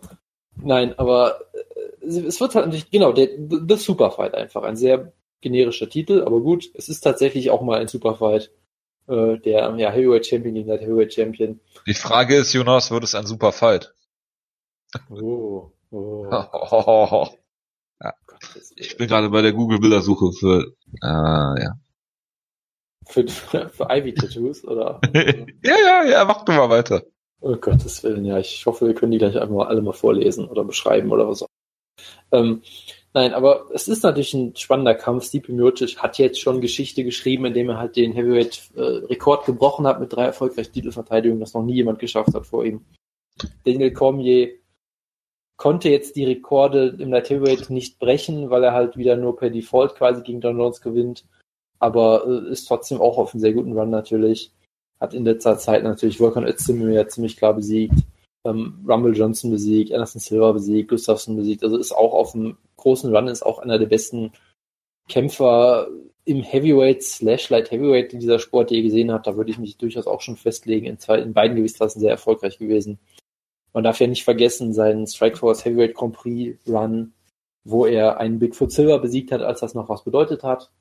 nein, aber äh, es wird halt natürlich, genau, der The Super Fight einfach. Ein sehr generischer Titel, aber gut, es ist tatsächlich auch mal ein Superfight. Äh, der ja, Heavyweight Champion gegen der Heavyweight Champion. Die Frage ist, Jonas, wird es ein Superfight? Oh, oh. ja. Ich bin gerade bei der Google-Bildersuche für, äh, ja. Für, für, für Ivy-Tattoos, oder? ja, ja, ja, mach du mal weiter. Oh Gottes Willen, ja, ich hoffe, wir können die gleich einfach alle mal vorlesen oder beschreiben oder was auch. Ähm, Nein, aber es ist natürlich ein spannender Kampf. Stipe Miocic hat jetzt schon Geschichte geschrieben, indem er halt den Heavyweight-Rekord gebrochen hat mit drei erfolgreichen Titelverteidigungen, das noch nie jemand geschafft hat vor ihm. Daniel Cormier konnte jetzt die Rekorde im Light Heavyweight nicht brechen, weil er halt wieder nur per Default quasi gegen Don Jones gewinnt, aber äh, ist trotzdem auch auf einem sehr guten Run natürlich. Hat in letzter Zeit natürlich Volkan Özdemir ziemlich klar besiegt ähm, Rumble Johnson besiegt, Anderson Silva besiegt, Gustafsson besiegt. Also ist auch auf einem großen Run, ist auch einer der besten Kämpfer im Heavyweight slash Light Heavyweight in dieser Sport, die ihr gesehen habt. Da würde ich mich durchaus auch schon festlegen. In, zwei, in beiden Gewichtsklassen sehr erfolgreich gewesen. Man darf ja nicht vergessen, seinen Strikeforce Heavyweight Grand Prix Run, wo er einen Bigfoot Silver besiegt hat, als das noch was bedeutet hat.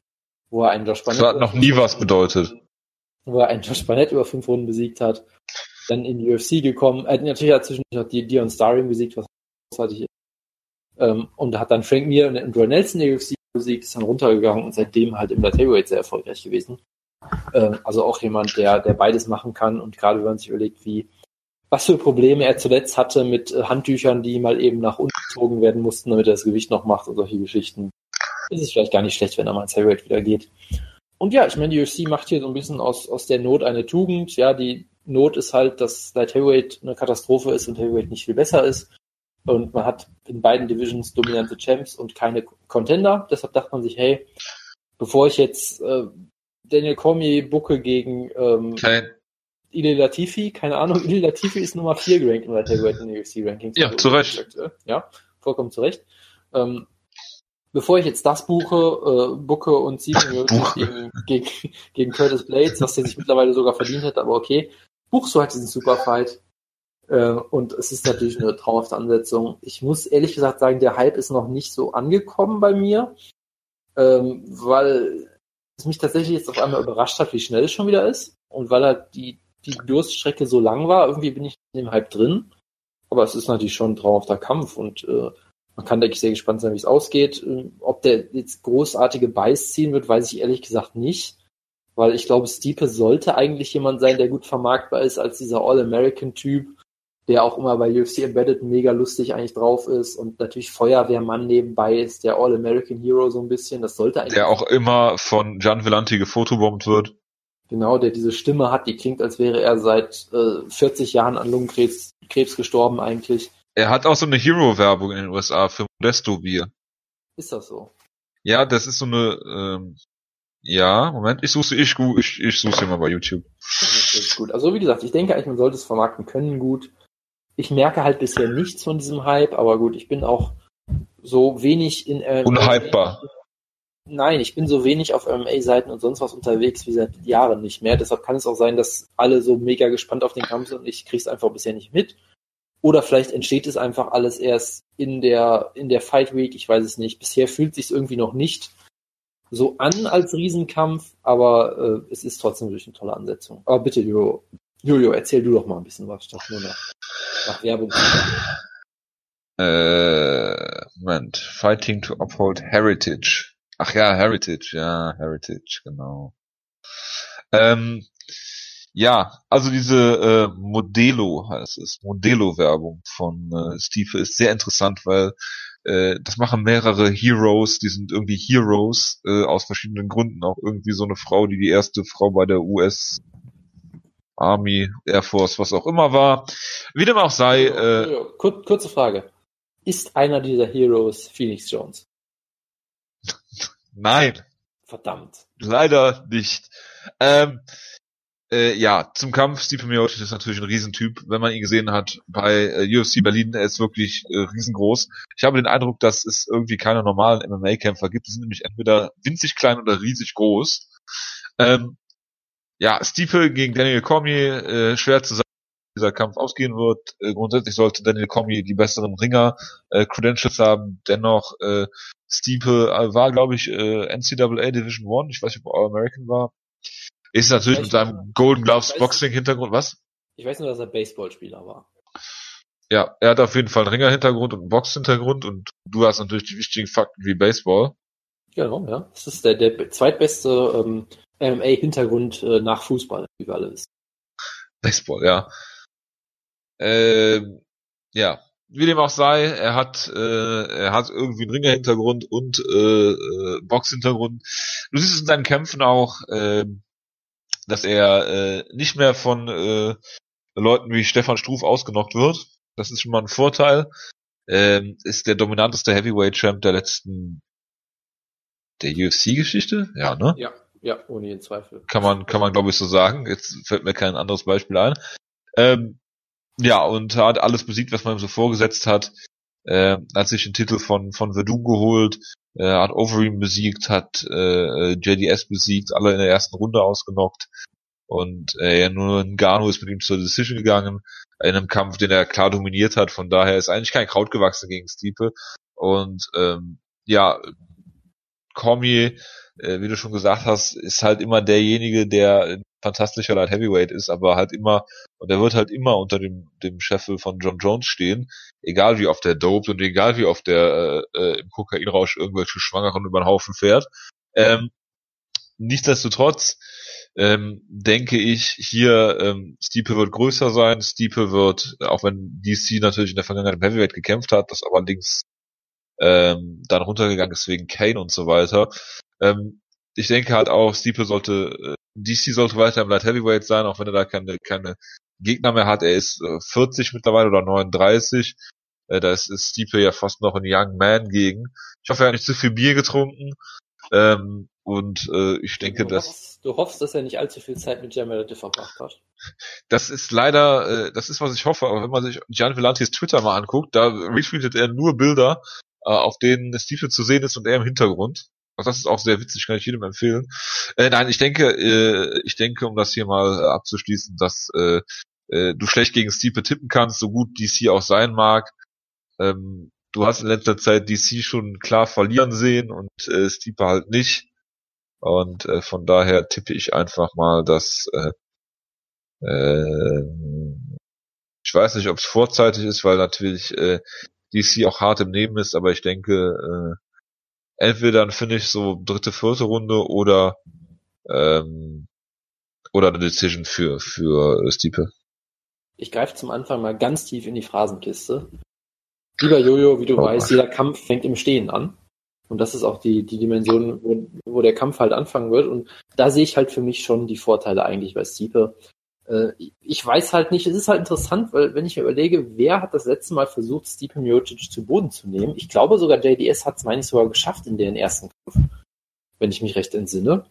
Wo er einen Josh Barnett. Das hat noch nie was bedeutet. Wo er einen Josh Barnett über fünf Runden besiegt hat dann in die UFC gekommen. Er hat natürlich hat zwischendurch auch die Dion Starring besiegt, was großartig ist. Ähm, und hat dann Frank Mir und Roy Nelson in der UFC besiegt, ist dann runtergegangen und seitdem halt im Light Heavyweight sehr erfolgreich gewesen. Ähm, also auch jemand, der, der beides machen kann und gerade wenn man sich überlegt, wie, was für Probleme er zuletzt hatte mit äh, Handtüchern, die mal eben nach unten gezogen werden mussten, damit er das Gewicht noch macht und solche Geschichten, ist es vielleicht gar nicht schlecht, wenn er mal ins Heavyweight wieder geht. Und ja, ich meine, die UFC macht hier so ein bisschen aus, aus der Not eine Tugend. Ja, die Not ist halt, dass Light Heavyweight eine Katastrophe ist und Heavyweight nicht viel besser ist. Und man hat in beiden Divisions dominante Champs und keine Contender. Deshalb dachte man sich, hey, bevor ich jetzt äh, Daniel Cormier bucke gegen ähm, Kein. Ili Latifi, keine Ahnung, Ili Latifi ist Nummer 4 gerankt im Light Heavyweight in den UFC Rankings. Ja, zu Recht. Ja, vollkommen zu Recht. Ähm, bevor ich jetzt das buche, äh, bucke und siege gegen, gegen, gegen Curtis Blades, was der sich mittlerweile sogar verdient hat, aber okay, buchst du halt diesen Superfight. Äh, und es ist natürlich eine traumhafte Ansetzung. Ich muss ehrlich gesagt sagen, der Hype ist noch nicht so angekommen bei mir, ähm, weil es mich tatsächlich jetzt auf einmal überrascht hat, wie schnell es schon wieder ist. Und weil halt die, die Durststrecke so lang war, irgendwie bin ich in dem Hype drin. Aber es ist natürlich schon ein traumhafter Kampf und äh, man kann, denke ich, sehr gespannt sein, wie es ausgeht. Ob der jetzt großartige Beiß ziehen wird, weiß ich ehrlich gesagt nicht. Weil ich glaube, Stiepe sollte eigentlich jemand sein, der gut vermarktbar ist als dieser All-American-Typ, der auch immer bei UFC Embedded mega lustig eigentlich drauf ist und natürlich Feuerwehrmann nebenbei ist, der All-American Hero so ein bisschen. Das sollte eigentlich. Der auch immer von Gian Villanti gefotobombt wird. Genau, der diese Stimme hat, die klingt, als wäre er seit äh, 40 Jahren an Lungenkrebs Krebs gestorben eigentlich. Er hat auch so eine Hero-Werbung in den USA für Modesto Bier. Ist das so? Ja, das ist so eine, ähm, ja, Moment, ich suche ich, ich, ich suche sie mal bei YouTube. Das ist gut. Also wie gesagt, ich denke eigentlich, man sollte es vermarkten können gut. Ich merke halt bisher nichts von diesem Hype, aber gut, ich bin auch so wenig in äh, Unhypebar. nein, ich bin so wenig auf MMA-Seiten und sonst was unterwegs wie seit Jahren nicht mehr. Deshalb kann es auch sein, dass alle so mega gespannt auf den Kampf sind und ich krieg's einfach bisher nicht mit. Oder vielleicht entsteht es einfach alles erst in der, in der Fight Week, ich weiß es nicht. Bisher fühlt sich irgendwie noch nicht so an als Riesenkampf, aber äh, es ist trotzdem wirklich eine tolle Ansetzung. Aber bitte, Jojo, Jojo, erzähl du doch mal ein bisschen was, statt nur nach, nach Werbung. Äh, Moment. Fighting to uphold heritage. Ach ja, Heritage, ja, Heritage, genau. Ähm, ja, also diese äh, Modelo heißt es, Modelo-Werbung von äh, Steve ist sehr interessant, weil äh, das machen mehrere Heroes, die sind irgendwie Heroes äh, aus verschiedenen Gründen. Auch irgendwie so eine Frau, die die erste Frau bei der US Army, Air Force, was auch immer war. Wie dem auch sei. Äh, Kur kurze Frage. Ist einer dieser Heroes Phoenix Jones? Nein. Verdammt. Leider nicht. Ähm, äh, ja, zum Kampf, Steve Miocic ist natürlich ein Riesentyp. Wenn man ihn gesehen hat bei äh, UFC Berlin, er ist wirklich äh, riesengroß. Ich habe den Eindruck, dass es irgendwie keine normalen MMA-Kämpfer gibt. Die sind nämlich entweder winzig klein oder riesig groß. Ähm, ja, Stipe gegen Daniel Cormier, äh, schwer zu sagen, wie dieser Kampf ausgehen wird. Äh, grundsätzlich sollte Daniel Cormier die besseren Ringer äh, Credentials haben. Dennoch, äh, Stipe äh, war, glaube ich, äh, NCAA Division One. Ich weiß nicht, ob er All-American war. Ist natürlich mit seinem Golden Gloves Boxing Hintergrund, was? Ich weiß nur, dass er Baseballspieler war. Ja, er hat auf jeden Fall einen Ringer-Hintergrund und einen Box-Hintergrund und du hast natürlich die wichtigen Fakten wie Baseball. Genau, ja. Das ist der, der zweitbeste ähm, MMA-Hintergrund äh, nach Fußball, wie wir alle wissen. Baseball, ja. Ähm, ja, wie dem auch sei, er hat äh, er hat irgendwie einen Ringer-Hintergrund und äh, äh, Box-Hintergrund. Du siehst es in seinen Kämpfen auch, äh, dass er äh, nicht mehr von äh, Leuten wie Stefan Struf ausgenockt wird. Das ist schon mal ein Vorteil. Ähm, ist der dominanteste Heavyweight-Champ der letzten der UFC-Geschichte? Ja, ne? Ja, ja, ohne jeden Zweifel. Kann man, kann man glaube ich so sagen. Jetzt fällt mir kein anderes Beispiel ein. Ähm, ja, und hat alles besiegt, was man ihm so vorgesetzt hat. Äh, hat sich den Titel von, von Verdun geholt, äh, hat Overeem besiegt, hat äh, JDS besiegt, alle in der ersten Runde ausgenockt. Und äh, nur Ngannou ist mit ihm zur Decision gegangen, in einem Kampf, den er klar dominiert hat. Von daher ist eigentlich kein Kraut gewachsen gegen Stipe. Und ähm, ja, Cormier, äh, wie du schon gesagt hast, ist halt immer derjenige, der fantastischer Light Heavyweight ist, aber halt immer, und er wird halt immer unter dem, dem Scheffel von John Jones stehen, egal wie oft der dope und egal wie oft der äh, äh, im Kokainrausch irgendwelche Schwangeren über den Haufen fährt. Ähm, nichtsdestotrotz ähm, denke ich, hier ähm, Stipe wird größer sein. Stipe wird, auch wenn DC natürlich in der Vergangenheit im Heavyweight gekämpft hat, das allerdings ähm, dann runtergegangen ist wegen Kane und so weiter. Ähm, ich denke halt auch, Stipe sollte, äh, DC sollte weiter im Light Heavyweight sein, auch wenn er da keine, keine Gegner mehr hat. Er ist äh, 40 mittlerweile oder 39. Äh, da ist, ist Stipe ja fast noch ein Young Man gegen. Ich hoffe, er hat nicht zu viel Bier getrunken. Ähm, und äh, ich denke, du dass hoffst, du hoffst, dass er nicht allzu viel Zeit mit Jamal verbracht hat. das ist leider, äh, das ist was ich hoffe. Aber wenn man sich Gian Villantis Twitter mal anguckt, da retweetet er nur Bilder, äh, auf denen Stiefel zu sehen ist und er im Hintergrund. Also das ist auch sehr witzig, kann ich jedem empfehlen. Äh, nein, ich denke, äh, ich denke, um das hier mal äh, abzuschließen, dass äh, äh, du schlecht gegen Stipe tippen kannst, so gut DC auch sein mag. Ähm, du hast in letzter Zeit DC schon klar verlieren sehen und äh, Stipe halt nicht. Und äh, von daher tippe ich einfach mal, dass äh, äh, ich weiß nicht, ob es vorzeitig ist, weil natürlich äh, DC auch hart im Nehmen ist, aber ich denke, äh, entweder dann finde ich so dritte, vierte Runde oder ähm, oder eine Decision für für Stipe. Ich greife zum Anfang mal ganz tief in die Phrasenkiste. Lieber Jojo, wie du Oh, weißt, jeder Kampf fängt im Stehen an. Und das ist auch die, die Dimension, wo, wo der Kampf halt anfangen wird. Und da sehe ich halt für mich schon die Vorteile eigentlich bei Stipe. Äh, ich weiß halt nicht, es ist halt interessant, weil wenn ich mir überlege, wer hat das letzte Mal versucht, Stipe Miocic zu Boden zu nehmen? Ich glaube sogar JDS hat es, meine ich, sogar geschafft in den ersten Kampf, wenn ich mich recht entsinne.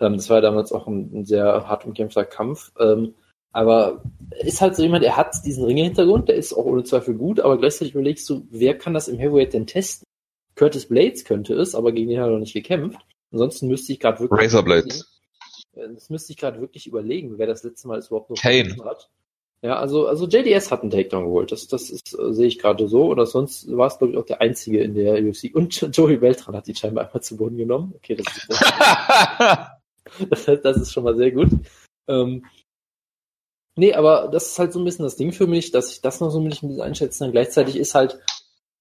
Ähm, das war damals auch ein, ein sehr hart umkämpfter Kampf. Ähm, aber ist halt so jemand, er hat diesen Ringe-Hintergrund, der ist auch ohne Zweifel gut, aber gleichzeitig überlegst du, wer kann das im Heavyweight denn testen? Curtis Blades könnte es, aber gegen den hat er noch nicht gekämpft. Ansonsten müsste ich gerade wirklich. Razor Blades. Das müsste ich gerade wirklich überlegen, wer das letzte Mal das überhaupt noch Kane. hat. Ja, also, also JDS hat einen Takedown geholt. Das, das ist, äh, sehe ich gerade so. Oder sonst war es, glaube ich, auch der einzige in der UFC. Und Joey Beltran hat die scheinbar einmal zu Boden genommen. Okay, das ist, das, das ist schon mal sehr gut. Ähm, nee, aber das ist halt so ein bisschen das Ding für mich, dass ich das noch so ein bisschen einschätzen kann. Gleichzeitig ist halt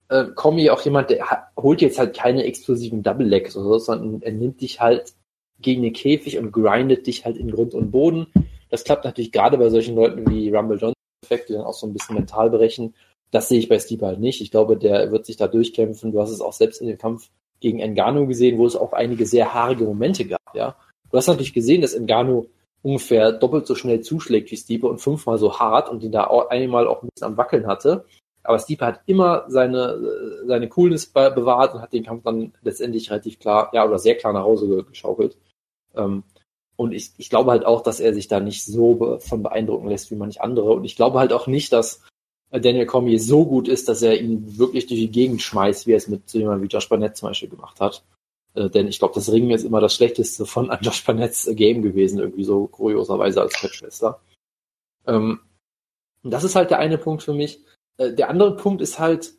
äh, Kommi auch jemand, der holt jetzt halt keine explosiven Double Legs oder so, sondern er nimmt dich halt gegen den Käfig und grindet dich halt in Grund und Boden. Das klappt natürlich gerade bei solchen Leuten wie Rumble Johnson, die dann auch so ein bisschen mental brechen. Das sehe ich bei Steve halt nicht. Ich glaube, der wird sich da durchkämpfen. Du hast es auch selbst in dem Kampf gegen Engano gesehen, wo es auch einige sehr haarige Momente gab, ja. Du hast natürlich gesehen, dass Engano ungefähr doppelt so schnell zuschlägt wie Stipe und fünfmal so hart und ihn da auch einmal auch ein bisschen am Wackeln hatte. Aber Stipe hat immer seine, seine Coolness be bewahrt und hat den Kampf dann letztendlich relativ klar, ja, oder sehr klar nach Hause ge- geschaukelt. Ähm, und ich, ich glaube halt auch, dass er sich da nicht so von beeindrucken lässt wie manch andere. Und ich glaube halt auch nicht, dass äh, Daniel Cormier so gut ist, dass er ihn wirklich durch die Gegend schmeißt, wie er es mit so jemandem wie Josh Barnett zum Beispiel gemacht hat. Äh, denn ich glaube, das Ringen ist immer das schlechteste von Josh Barnetts Game gewesen, irgendwie so kurioserweise als Catchwrestler. Ähm, das ist halt der eine Punkt für mich. Äh, der andere Punkt ist halt,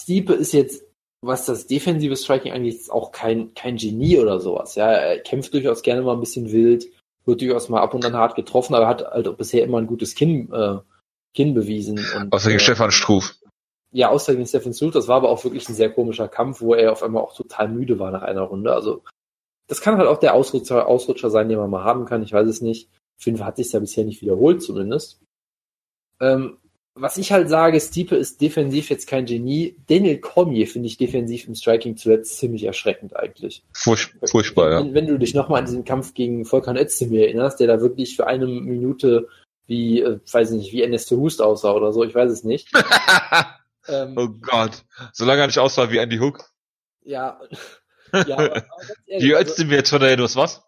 Stiepe ist jetzt, was das defensive Striking angeht, jetzt auch kein, kein Genie oder sowas. Ja, er kämpft durchaus gerne mal ein bisschen wild, wird durchaus mal ab und an hart getroffen, aber hat halt auch bisher immer ein gutes Kinn, äh, Kinn bewiesen. Und, Außer gegen äh, Stefan Struf. ja, außer gegen Stephen Struth, das war aber auch wirklich ein sehr komischer Kampf, wo er auf einmal auch total müde war nach einer Runde. Also das kann halt auch der Ausrutscher, Ausrutscher sein, den man mal haben kann. Ich weiß es nicht. Fall hat sich ja bisher nicht wiederholt, zumindest. Ähm, was ich halt sage, Stiepe ist defensiv jetzt kein Genie. Daniel Cormier finde ich defensiv im Striking zuletzt ziemlich erschreckend eigentlich. Furch furchtbar, ja. Wenn, wenn du dich nochmal an diesen Kampf gegen Volkan Özdemir erinnerst, der da wirklich für eine Minute wie, äh, weiß ich nicht, wie Ernesto Hust aussah oder so, ich weiß es nicht. Ähm, oh Gott. Solange er nicht aussah wie Andy Hook. Ja, ja, aber, ehrlich, Die also, Özdemir Tornadoes, was?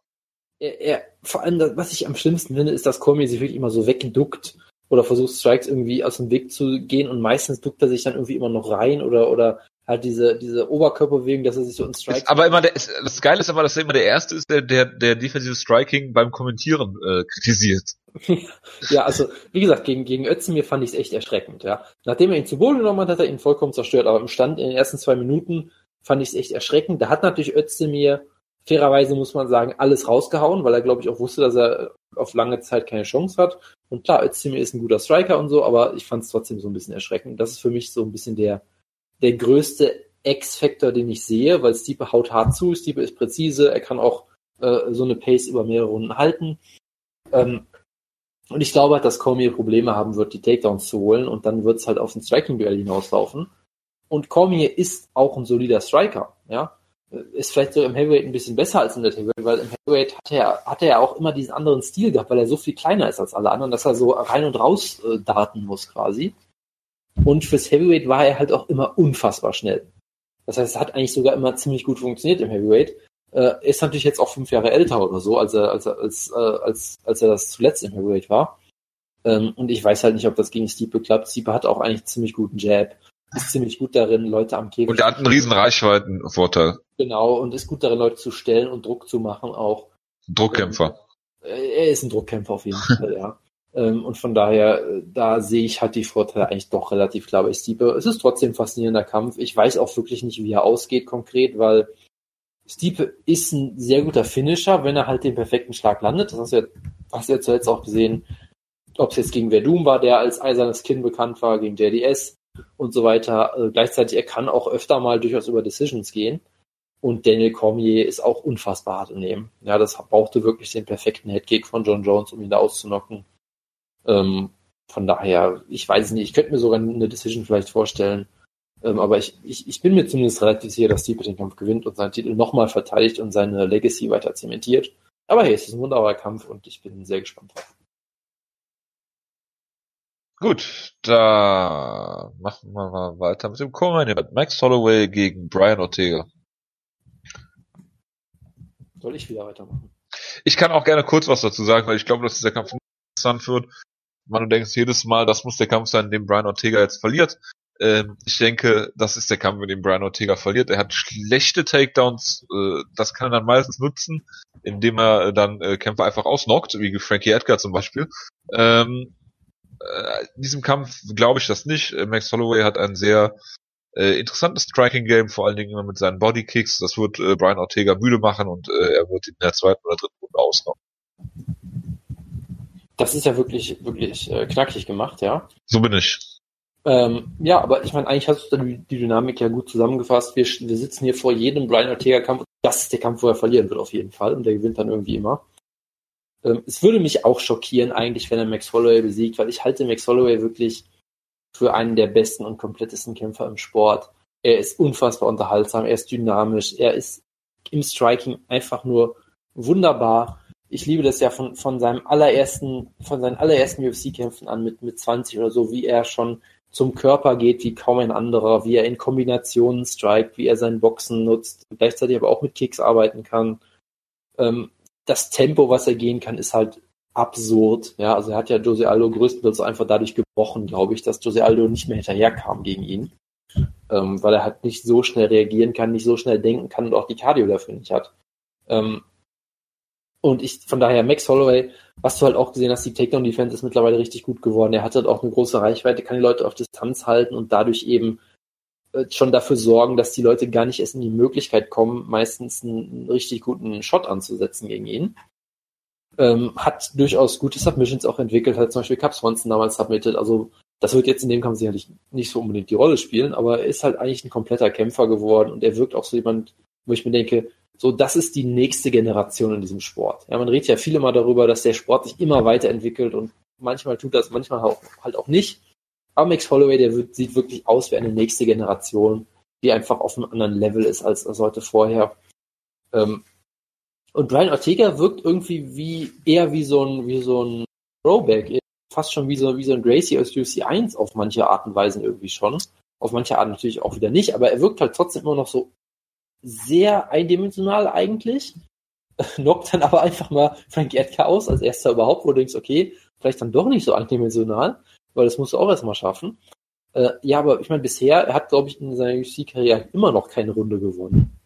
er, er, vor allem, das, was ich am schlimmsten finde, ist, dass Cormier sich wirklich immer so wegduckt oder versucht, Strikes irgendwie aus dem Weg zu gehen und meistens duckt er sich dann irgendwie immer noch rein oder, oder halt diese, diese Oberkörperbewegung, dass er sich so in Strikes. Ist aber immer der, ist, das Geile ist aber, dass er immer der Erste ist, der, der, der defensive Striking beim Kommentieren äh, kritisiert. ja, also, wie gesagt, gegen, gegen Özdemir fand ich es echt erschreckend, ja. Nachdem er ihn zu Boden genommen hat, hat er ihn vollkommen zerstört, aber im Stand in den ersten zwei Minuten fand ich es echt erschreckend. Da hat natürlich Özdemir, fairerweise muss man sagen, alles rausgehauen, weil er, glaube ich, auch wusste, dass er auf lange Zeit keine Chance hat. Und klar, Özdemir ist ein guter Striker und so, aber ich fand es trotzdem so ein bisschen erschreckend. Das ist für mich so ein bisschen der, der größte X-Factor, den ich sehe, weil Stipe haut hart zu, Stipe ist präzise, er kann auch äh, so eine Pace über mehrere Runden halten. Ähm, und ich glaube halt, dass Cormier Probleme haben wird, die Takedowns zu holen und dann wird es halt auf ein Striking-Duell hinauslaufen. Und Cormier ist auch ein solider Striker, ja. Ist vielleicht so im Heavyweight ein bisschen besser als in der Heavyweight, weil im Heavyweight hat er, hat er ja auch immer diesen anderen Stil gehabt, weil er so viel kleiner ist als alle anderen, dass er so rein und raus äh, darten muss quasi. Und fürs Heavyweight war er halt auch immer unfassbar schnell. Das heißt, es hat eigentlich sogar immer ziemlich gut funktioniert im Heavyweight. Äh, ist natürlich jetzt auch fünf Jahre älter oder so, als er, als er, als, äh, als, als er das zuletzt im Heavyweight war. Ähm, und ich weiß halt nicht, ob das gegen Stipe klappt. Stipe hat auch eigentlich ziemlich guten Jab, ist ziemlich gut darin, Leute am Käfig Und er hat einen riesen Reichweitenvorteil. Genau, und ist gut darin, Leute zu stellen und Druck zu machen auch. Druckkämpfer. Äh, Er ist ein Druckkämpfer auf jeden Fall, ja. Ähm, Und von daher, äh, da sehe ich halt die Vorteile eigentlich doch relativ klar bei Stipe. Es ist trotzdem ein faszinierender Kampf. Ich weiß auch wirklich nicht, wie er ausgeht konkret, weil Stipe ist ein sehr guter Finisher, wenn er halt den perfekten Schlag landet. Das hast du ja, hast du ja zuletzt auch gesehen, ob es jetzt gegen Verdum war, der als eisernes Kinn bekannt war, gegen JDS und so weiter. Äh, Gleichzeitig, er kann auch öfter mal durchaus über Decisions gehen. Und Daniel Cormier ist auch unfassbar hart im Nehmen. Ja, das brauchte wirklich den perfekten Headkick von John Jones, um ihn da auszunocken. Ähm, von daher, ich weiß nicht, ich könnte mir sogar eine Decision vielleicht vorstellen. Ähm, aber ich, ich, ich bin mir zumindest relativ sicher, dass Stipe den Kampf gewinnt und seinen Titel nochmal verteidigt und seine Legacy weiter zementiert. Aber hey, es ist ein wunderbarer Kampf und ich bin sehr gespannt drauf. Gut, da machen wir mal weiter mit dem Co-Main Event. Max Holloway gegen Brian Ortega. Soll ich wieder weitermachen? Ich kann auch gerne kurz was dazu sagen, weil ich glaube, dass dieser Kampf interessant wird. Man, du denkst jedes Mal, das muss der Kampf sein, in dem Brian Ortega jetzt verliert. Ähm, ich denke, das ist der Kampf, mit dem Brian Ortega verliert. Er hat schlechte Takedowns, äh, das kann er dann meistens nutzen, indem er dann äh, Kämpfer einfach ausnockt, wie Frankie Edgar zum Beispiel. Ähm, äh, in diesem Kampf glaube ich das nicht. Äh, Max Holloway hat ein sehr äh, interessantes Striking-Game, vor allen Dingen immer mit seinen Bodykicks. Das wird äh, Brian Ortega müde machen und äh, er wird in der zweiten oder dritten Runde ausnocken. Das ist ja wirklich, wirklich äh, knackig gemacht, ja. So bin ich. Ähm, ja, aber ich meine, eigentlich hast du die, die Dynamik ja gut zusammengefasst. Wir, wir sitzen hier vor jedem Brian Ortega-Kampf. Das ist der Kampf, wo er verlieren wird, auf jeden Fall. Und der gewinnt dann irgendwie immer. Ähm, es würde mich auch schockieren, eigentlich, wenn er Max Holloway besiegt, weil ich halte Max Holloway wirklich für einen der besten und komplettesten Kämpfer im Sport. Er ist unfassbar unterhaltsam, er ist dynamisch, er ist im Striking einfach nur wunderbar. Ich liebe das ja von, von seinem allerersten, von seinen allerersten UFC-Kämpfen an mit, mit 20 oder so, wie er schon zum Körper geht wie kaum ein anderer, wie er in Kombinationen strikt, wie er sein Boxen nutzt, gleichzeitig aber auch mit Kicks arbeiten kann. Ähm, das Tempo, was er gehen kann, ist halt absurd. Ja, also er hat ja Jose Aldo größtenteils einfach dadurch gebrochen, glaube ich, dass Jose Aldo nicht mehr hinterherkam gegen ihn. Ähm, weil er halt nicht so schnell reagieren kann, nicht so schnell denken kann und auch die Cardio dafür nicht hat. Ähm, und ich, von daher, Max Holloway, was du halt auch gesehen hast, die Takedown-Defense ist mittlerweile richtig gut geworden. Er hat halt auch eine große Reichweite, kann die Leute auf Distanz halten und dadurch eben schon dafür sorgen, dass die Leute gar nicht erst in die Möglichkeit kommen, meistens einen richtig guten Shot anzusetzen gegen ihn. Ähm, hat durchaus gute Submissions auch entwickelt, hat zum Beispiel Cap Swanson damals submitted. Also das wird jetzt in dem Kampf sicherlich nicht so unbedingt die Rolle spielen, aber er ist halt eigentlich ein kompletter Kämpfer geworden und er wirkt auch so jemand, wo ich mir denke, so, das ist die nächste Generation in diesem Sport. Ja, man redet ja viele mal darüber, dass der Sport sich immer weiterentwickelt und manchmal tut das, manchmal auch, halt auch nicht. Max Holloway, der wird, sieht wirklich aus wie eine nächste Generation, die einfach auf einem anderen Level ist als, als heute vorher. Ähm, und Brian Ortega wirkt irgendwie wie, eher wie so ein, wie so ein Throwback, fast schon wie so, wie so ein Gracie aus UFC 1 auf manche Art und Weisen irgendwie schon. Auf manche Art natürlich auch wieder nicht, aber er wirkt halt trotzdem immer noch so sehr eindimensional eigentlich. Knockt dann aber einfach mal Frank Edgar aus als erster überhaupt, wo du denkst, okay, vielleicht dann doch nicht so eindimensional, weil das musst du auch erstmal schaffen. Äh, ja, aber ich meine, bisher, er hat, glaube ich, in seiner UFC-Karriere immer noch keine Runde gewonnen.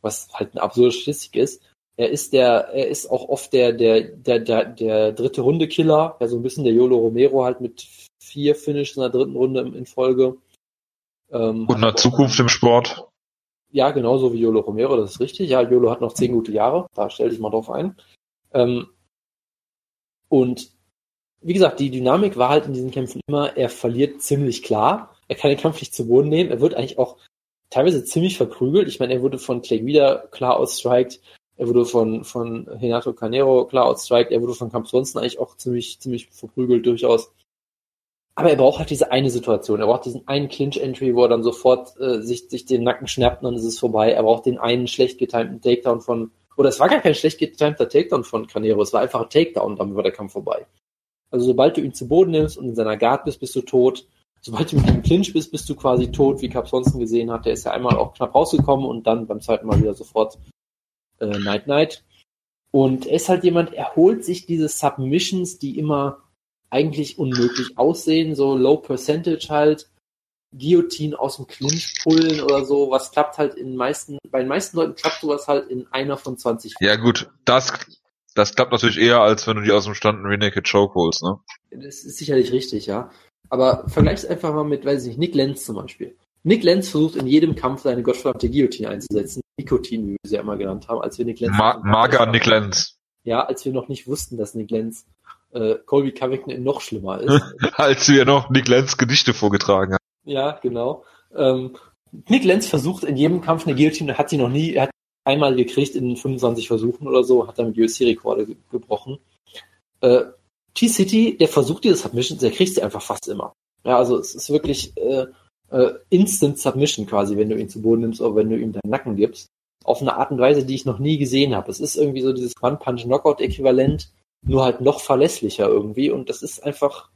Was halt eine absurde Statistik ist. Er ist der, er ist auch oft der, der, der, der, der dritte Runde-Killer, ja, so ein bisschen der Yolo Romero halt mit vier Finishes in der dritten Runde in Folge. Ähm, Und eine Zukunft im Sport. Ja, genauso wie Jolo Romero, das ist richtig. Ja, Jolo hat noch zehn gute Jahre, da stell dich mal drauf ein. Ähm, und wie gesagt, die Dynamik war halt in diesen Kämpfen immer, er verliert ziemlich klar. Er kann den Kampf nicht zu Boden nehmen. Er wird eigentlich auch teilweise ziemlich verprügelt. Ich meine, er wurde von Clay wieder klar outstriked. Er wurde von, von Renato Canero klar outstriked. Er wurde von Camp Swanson eigentlich auch ziemlich, ziemlich verprügelt durchaus. Aber er braucht halt diese eine Situation. Er braucht diesen einen Clinch-Entry, wo er dann sofort äh, sich, sich den Nacken schnappt und dann ist es vorbei. Er braucht den einen schlecht getimten Takedown von, oder es war gar kein schlecht getimter Takedown von Canero, es war einfach ein Takedown, dann war der Kampf vorbei. Also sobald du ihn zu Boden nimmst und in seiner Guard bist, bist du tot. Sobald du mit ihm Clinch bist, bist du quasi tot, wie Cap Sonsten gesehen hat. Der ist ja einmal auch knapp rausgekommen und dann beim zweiten Mal wieder sofort äh, Night Night. Und er ist halt jemand, er holt sich diese Submissions, die immer eigentlich unmöglich aussehen, so Low Percentage halt, Guillotine aus dem Clinch pullen oder so, was klappt halt in meisten, bei den meisten Leuten klappt sowas halt in einer von 20 Ja gut, das, das klappt natürlich eher, als wenn du die aus dem Stand einen Renaked Choke holst, ne? Das ist sicherlich richtig, ja. Aber vergleich's einfach mal mit, weiß ich nicht, Nick Lenz zum Beispiel. Nick Lenz versucht in jedem Kampf seine gottverdammte Guillotine einzusetzen. Nikotin, wie wir sie ja immer genannt haben, als wir Nick Lenz... Ma Mager Nick Lenz. Ja, als wir noch nicht wussten, dass Nick Lenz äh, Colby Covington noch schlimmer ist. Als wir noch Nick Lenz Gedichte vorgetragen haben. Ja, genau. Ähm, Nick Lenz versucht in jedem Kampf eine Guillotine, hat sie noch nie, hat einmal gekriegt in 25 Versuchen oder so, hat damit UFC-Rekorde ge gebrochen. Äh, T-City, der versucht diese Submissions, der kriegt sie einfach fast immer. Ja, also es ist wirklich äh, äh, Instant Submission quasi, wenn du ihn zu Boden nimmst oder wenn du ihm deinen Nacken gibst. Auf eine Art und Weise, die ich noch nie gesehen habe. Es ist irgendwie so dieses One-Punch-Knockout-Äquivalent nur halt noch verlässlicher irgendwie und das ist einfach,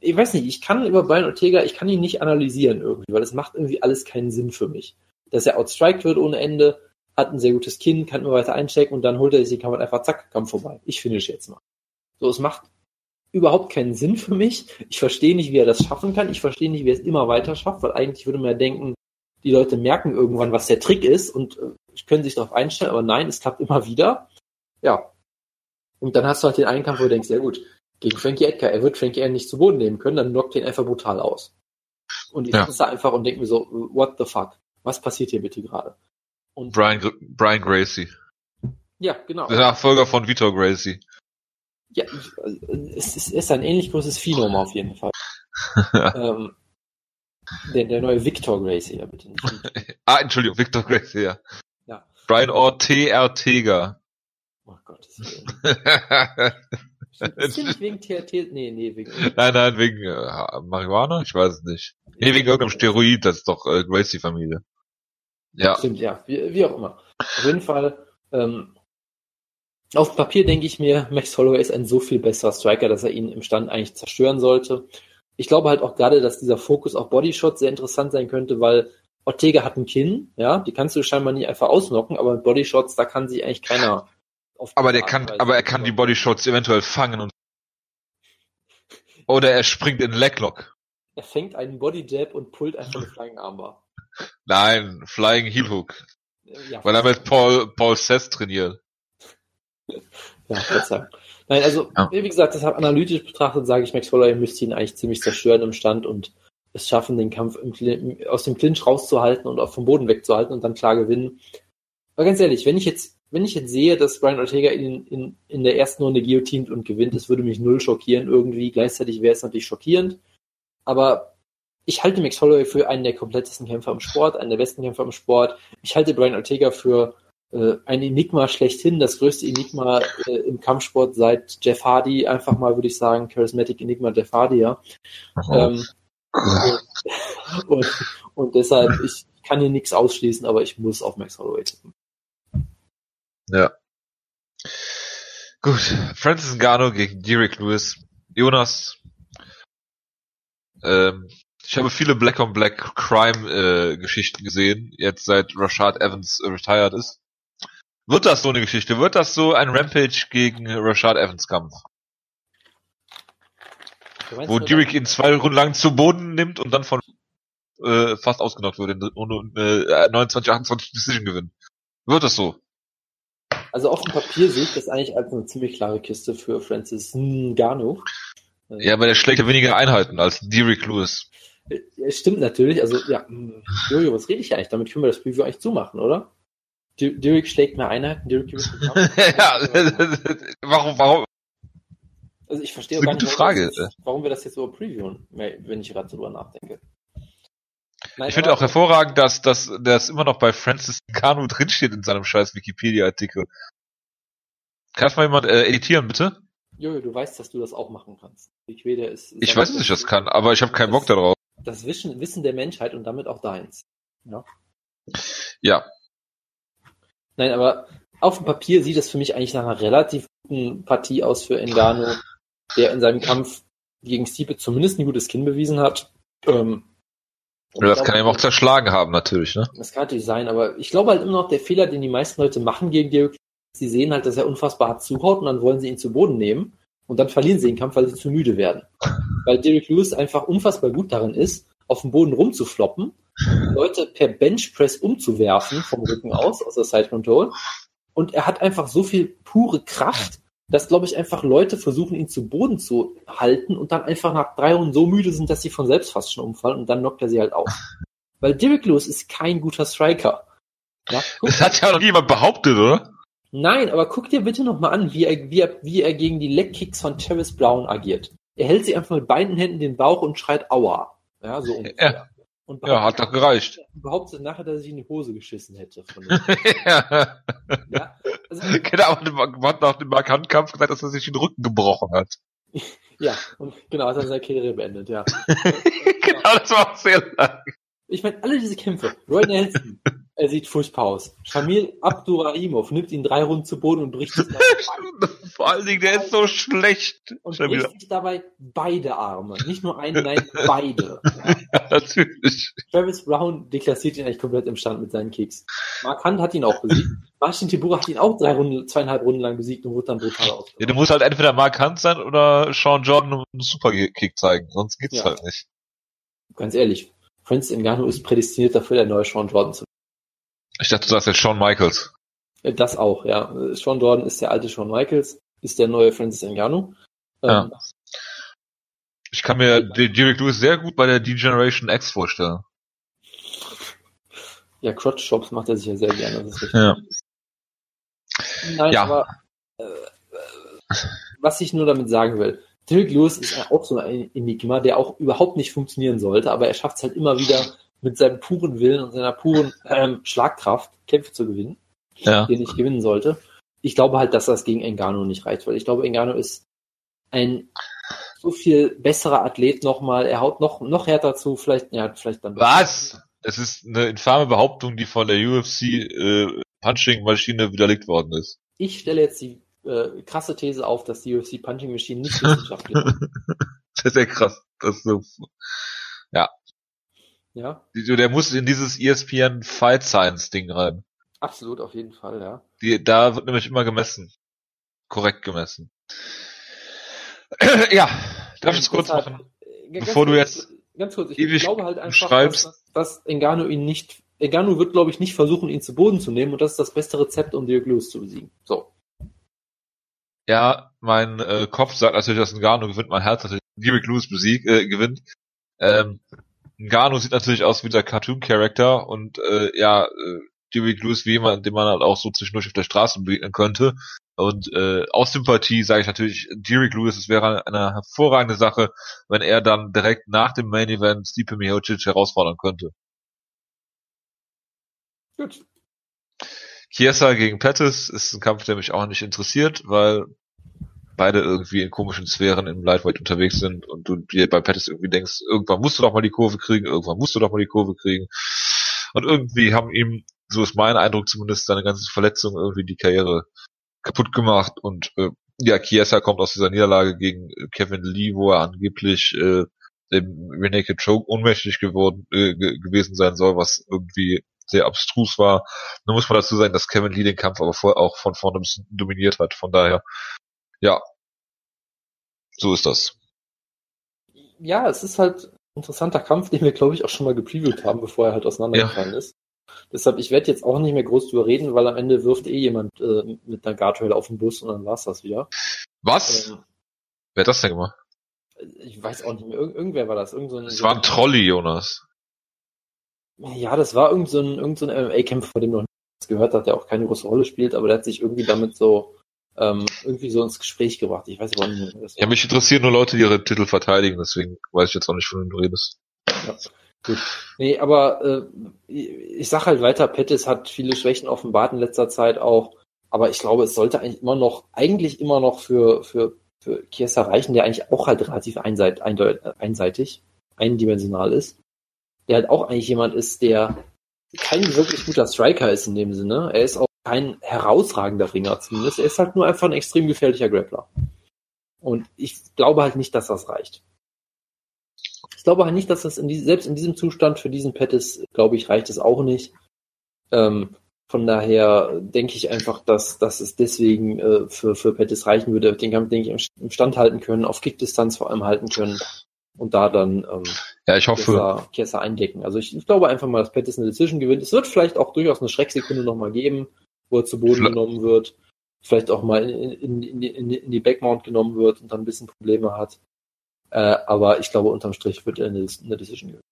ich weiß nicht, ich kann über Brian Ortega, ich kann ihn nicht analysieren irgendwie, weil das macht irgendwie alles keinen Sinn für mich. Dass er outstriked wird ohne Ende, hat ein sehr gutes Kinn, kann immer weiter einstecken und dann holt er sich die Kamera einfach zack, Kampf vorbei. Ich finish jetzt mal. So, es macht überhaupt keinen Sinn für mich. Ich verstehe nicht, wie er das schaffen kann. Ich verstehe nicht, wie er es immer weiter schafft, weil eigentlich würde man ja denken, die Leute merken irgendwann, was der Trick ist und äh, können sich darauf einstellen, aber nein, es klappt immer wieder. Ja. Und dann hast du halt den einen Kampf, wo du denkst, sehr gut, gegen Frankie Edgar, er wird Frankie Edgar nicht zu Boden nehmen können, dann knockt ihn einfach brutal aus. Und ich ja. sitze da einfach und denke mir so, what the fuck? Was passiert hier bitte gerade? Und Brian, Brian Gracie. Ja, genau. Der Nachfolger von Vitor Gracie. Ja, es ist, ist ein ähnlich großes Phenom auf jeden Fall. ähm, der, der neue Victor Gracie, ja bitte nicht. ah, Entschuldigung, Victor Gracie, ja. ja. Brian Ortega. Ortega. Oh Gott, das ist nicht wegen THT? Nee, nee, wegen. Nein, nein, wegen äh, Marihuana? Ich weiß es nicht. Nee, wegen irgendeinem Steroid, das ist doch äh, Gracie-Familie. Ja. Stimmt, ja. Wie, wie auch immer. Auf jeden Fall, ähm, auf Papier denke ich mir, Max Holloway ist ein so viel besserer Striker, dass er ihn im Stand eigentlich zerstören sollte. Ich glaube halt auch gerade, dass dieser Fokus auf Bodyshots sehr interessant sein könnte, weil Ortega hat ein Kinn, ja, die kannst du scheinbar nicht einfach ausnocken, aber mit Bodyshots, da kann sich eigentlich keiner auf Aber der kann, aber er kann die Bodyshots eventuell fangen und oder er springt in Leglock. Er fängt einen Bodyjab und pullt einfach eine Flying Armbar. Nein, Flying Heel Hook. Ja, weil er mit Paul, Paul Sess trainiert. Ja, Verzeihung. Nein, also, ja. wie gesagt, deshalb analytisch betrachtet sage ich, Max Holloway müsste ihn eigentlich ziemlich zerstören im Stand und es schaffen, den Kampf aus dem Clinch rauszuhalten und auch vom Boden wegzuhalten und dann klar gewinnen. Aber ganz ehrlich, wenn ich jetzt, wenn ich jetzt sehe, dass Brian Ortega in, in, in der ersten Runde guillotint und gewinnt, das würde mich null schockieren irgendwie. Gleichzeitig wäre es natürlich schockierend. Aber ich halte Max Holloway für einen der komplettesten Kämpfer im Sport, einen der besten Kämpfer im Sport. Ich halte Brian Ortega für äh, ein Enigma schlechthin, das größte Enigma äh, im Kampfsport seit Jeff Hardy, einfach mal würde ich sagen, Charismatic Enigma Jeff Hardy, ja. Ähm, und, und, und, deshalb, ich kann hier nichts ausschließen, aber ich muss auf Max Holloway tippen. Ja. Gut, Francis Ngannou gegen Derek Lewis. Jonas, ähm, ich habe viele Black on Black Crime äh, Geschichten gesehen, jetzt seit Rashad Evans äh, retired ist. Wird das so eine Geschichte? Wird das so ein Rampage gegen Rashad Evans Kampf? Wo Derek ihn zwei Runden lang zu Boden nimmt und dann von äh, fast ausgenockt wird und äh, 29, 28 Decision gewinnt. Wird das so? Also auf dem Papier sehe ich das eigentlich als eine ziemlich klare Kiste für Francis Ngannou. Ja, aber der schlägt ja weniger Einheiten als Derek Lewis. Äh, stimmt natürlich, also ja, hm, Jojo, was rede ich eigentlich? Damit können wir das Preview eigentlich zumachen, oder? Dirk schlägt mehr Einheiten, Dirk gewinnt Ja, warum, warum? Also ich verstehe gar nicht, warum, Frage. Das, warum wir das jetzt so previewen, wenn ich gerade so drüber nachdenke. Nein, ich finde auch hervorragend, dass, dass das immer noch bei Francis Kanu drinsteht in seinem scheiß Wikipedia-Artikel. Kann mal jemand äh, editieren, bitte? Jojo, du weißt, dass du das auch machen kannst. Wikipedia ist. Ich weiß, dass ich das kann, aber ich habe keinen Bock darauf. Das Wissen, Wissen der Menschheit und damit auch deins. Ja. Ja, Nein, aber auf dem Papier sieht es für mich eigentlich nach einer relativ guten Partie aus für Engano, der in seinem Kampf gegen Stipe zumindest ein gutes Kinn bewiesen hat. Ähm, das kann er auch zerschlagen haben, natürlich, ne? Das kann natürlich sein, aber ich glaube halt immer noch, der Fehler, den die meisten Leute machen gegen Derek, sie sehen halt, dass er unfassbar hart zuhaut und dann wollen sie ihn zu Boden nehmen und dann verlieren sie den Kampf, weil sie zu müde werden. Weil Derek Lewis einfach unfassbar gut darin ist, auf dem Boden rumzufloppen Leute per Benchpress umzuwerfen vom Rücken aus, aus der Side Control. Und er hat einfach so viel pure Kraft, dass, glaube ich, einfach Leute versuchen, ihn zu Boden zu halten und dann einfach nach drei Runden so müde sind, dass sie von selbst fast schon umfallen und dann knockt er sie halt auf. Weil Derek Lewis ist kein guter Striker. Ja, das hat ja noch niemand behauptet, oder? Nein, aber guck dir bitte nochmal an, wie er, wie, er, wie er gegen die Leg-Kicks von Travis Brown agiert. Er hält sie einfach mit beiden Händen den Bauch und schreit Aua. Ja, so ungefähr. Ja. Und ja, hat doch gereicht. Behauptet nachher, dass ich in die Hose geschissen hätte. Ja. ja. Also, genau, und hat nach dem Markantkampf gesagt, dass er sich den Rücken gebrochen hat. ja, und genau, hat er seine Karriere beendet, ja. genau, das war auch sehr lang. Ich meine, alle diese Kämpfe. Roy Nelson, er sieht furchtbar aus. Shamil Abdurahimov nimmt ihn drei Runden zu Boden und bricht es Vor allen Dingen, der ist so schlecht. Und wieder. bricht sich dabei beide Arme. Nicht nur einen, nein, beide. Ja, natürlich. Travis Brown deklassiert ihn eigentlich komplett im Stand mit seinen Kicks. Mark Hunt hat ihn auch besiegt. Martin Tibura hat ihn auch drei Runden, zweieinhalb Runden lang besiegt und wurde dann brutal Ja, ausgenommen. du musst halt entweder Mark Hunt sein oder Sean Jordan einen Superkick zeigen, sonst geht's Ja. halt nicht. Ganz ehrlich, Francis Ngannou ist prädestiniert dafür, der neue Sean Jordan zu Ich dachte, du sagst jetzt Shawn Michaels. Äh, Das auch, ja. Äh, Sean Jordan ist der alte Shawn Michaels, ist der neue Francis Ngannou. Ja. Ähm, Ich kann mir den Derek Lewis sehr gut bei der D-Generation X vorstellen. ja, Crotch Shops macht er sich ja sehr gerne. Das ist richtig. Ja. Nein, Ja. aber äh, äh, was ich nur damit sagen will, Derek Lewis ist auch so ein Enigma, der auch überhaupt nicht funktionieren sollte, aber er schafft es halt immer wieder mit seinem puren Willen und seiner puren ähm, Schlagkraft Kämpfe zu gewinnen, Ja. die er nicht gewinnen sollte. Ich glaube halt, dass das gegen Engano nicht reicht, weil ich glaube, Engano ist ein so viel besserer Athlet nochmal, er haut noch, noch härter zu, vielleicht, ja, vielleicht dann. Was? Das ist eine infame Behauptung, die von der UFC äh, Punching-Maschine widerlegt worden ist. Ich stelle jetzt die äh, krasse These auf, dass die UFC Punching Machine nicht wissenschaftlich ist. Das ist sehr krass. Das ist so, Ja, der muss in dieses ESPN Fight Science Ding rein. absolut, auf jeden Fall, ja. Die, da wird nämlich immer gemessen. Korrekt gemessen. ja, darf ich es kurz machen? äh, ganz Bevor du jetzt Ganz kurz, ich ewig glaube halt einfach, schreibst. dass, dass Engano ihn nicht, Engano wird, glaube ich, nicht versuchen, ihn zu Boden zu nehmen und das ist das beste Rezept, um Dirk Lewis zu besiegen. So. Ja, mein äh, Kopf sagt natürlich, dass Ngannou gewinnt, mein Herz natürlich Derek Lewis besiegt, äh, gewinnt. Ähm, Ngannou sieht natürlich aus wie der Cartoon-Character und äh, ja, äh, Derek Lewis wie jemand, den man halt auch so zwischendurch auf der Straße begegnen könnte. Und äh, aus Sympathie sage ich natürlich, Derek Lewis, es wäre eine hervorragende Sache, wenn er dann direkt nach dem Main Event Stipe Miocic herausfordern könnte. Gut. Chiesa gegen Pettis ist ein Kampf, der mich auch nicht interessiert, weil beide irgendwie in komischen Sphären im Lightweight unterwegs sind und du dir bei Pettis irgendwie denkst, irgendwann musst du doch mal die Kurve kriegen, irgendwann musst du doch mal die Kurve kriegen. Und irgendwie haben ihm, so ist mein Eindruck zumindest, seine ganze Verletzung irgendwie die Karriere kaputt gemacht und äh, ja, Chiesa kommt aus dieser Niederlage gegen äh, Kevin Lee, wo er angeblich äh, dem Renake Choke ohnmächtig geworden äh, ge gewesen sein soll, was irgendwie sehr abstrus war. Nun muss man dazu sagen, dass Kevin Lee den Kampf aber vorher auch von vorne ein bisschen dominiert hat. Von daher, ja, so ist das. Ja, es ist halt ein interessanter Kampf, den wir, glaube ich, auch schon mal gepreviewt haben, bevor er halt auseinandergefallen ist. Deshalb, ich werde jetzt auch nicht mehr groß drüber reden, weil am Ende wirft eh jemand äh, mit einer Guardrail auf den Bus und dann war's das wieder. Was? Ähm, Wer hat das denn gemacht? ich weiß auch nicht mehr, Irgend, irgendwer war das. Irgend so ein, Das war ein Trolley, Jonas. Ja, das war irgend so ein, irgend so ein MMA-Kämpfer, von dem noch nichts gehört hat, der auch keine große Rolle spielt, aber der hat sich irgendwie damit so ähm, irgendwie so ins Gespräch gebracht. Ich weiß aber nicht das Ja, mich interessieren nur Leute, die ihre Titel verteidigen, deswegen weiß ich jetzt auch nicht, von wem du redest. Nee, aber äh, ich sag halt weiter, Pettis hat viele Schwächen offenbart in letzter Zeit auch, aber ich glaube, es sollte eigentlich immer noch, eigentlich immer noch für, für, für Chiesa reichen, der eigentlich auch halt relativ einseit, einseitig, eindimensional ist. Der halt auch eigentlich jemand ist, der kein wirklich guter Striker ist in dem Sinne. Er ist auch kein herausragender Ringer zumindest. Er ist halt nur einfach ein extrem gefährlicher Grappler. Und ich glaube halt nicht, dass das reicht. Ich glaube halt nicht, dass das in die, selbst in diesem Zustand für diesen Pettis, glaube ich, reicht es auch nicht. Ähm, von daher denke ich einfach, dass, dass es deswegen äh, für, für Pettis reichen würde. Den Kampf, denke ich, im, Stand halten können, auf Kickdistanz vor allem halten können und da dann ähm, Ja, ich hoffe, Kessa, Kessa eindecken. Also ich, ich glaube einfach mal, dass Pettis eine Decision gewinnt. Es wird vielleicht auch durchaus eine Schrecksekunde nochmal geben, wo er zu Boden Vielleicht- genommen wird. Vielleicht auch mal in, in, in, die- in, die- Backmount genommen wird und dann ein bisschen Probleme hat. Äh, aber ich glaube, unterm Strich wird er eine, eine Decision gewinnen.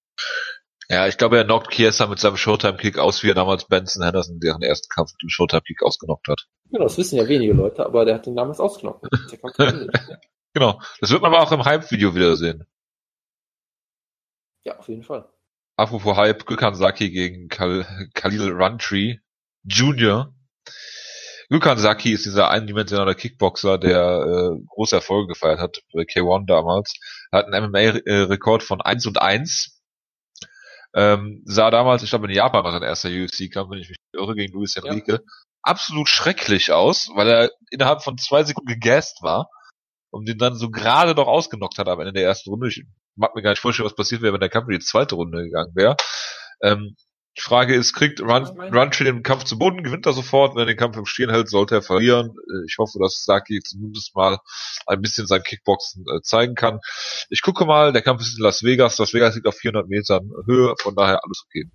ja, ich glaube, er knockt Chiesa mit seinem Showtime-Kick aus, wie er damals Benson Henderson deren ersten Kampf mit dem Showtime-Kick ausgenockt hat. Genau, das wissen ja wenige Leute, aber der hat den damals ausgenockt. Genau. Das wird man aber auch im Hype-Video wiedersehen. ja, auf jeden Fall. Apropos Hype, Gökhan Saki gegen Kal Khalil Runtree Jr. Gökhan Saki ist dieser eindimensionale Kickboxer, der äh, große Erfolge gefeiert hat bei K1 damals. Er hat einen MMA-Rekord von 1 und 1. Ähm, sah damals, ich glaube in Japan war sein erster UFC-Kampf, wenn ich mich irre, gegen Luis Enrique. absolut schrecklich aus, weil er innerhalb von zwei Sekunden gegast war und den dann so gerade noch ausgenockt hat am Ende der ersten Runde. Ich mag mir gar nicht vorstellen, was passiert wäre, wenn der Kampf in die zweite Runde gegangen wäre. Ähm, die Frage ist, kriegt Run, Runtree den Kampf zu Boden, gewinnt er sofort, wenn er den Kampf im Stehen hält, sollte er verlieren. Äh, ich hoffe, dass Saki zumindest mal ein bisschen sein Kickboxen äh, zeigen kann. Ich gucke mal, der Kampf ist in Las Vegas, Las Vegas liegt auf 400 Metern Höhe, von daher alles okay.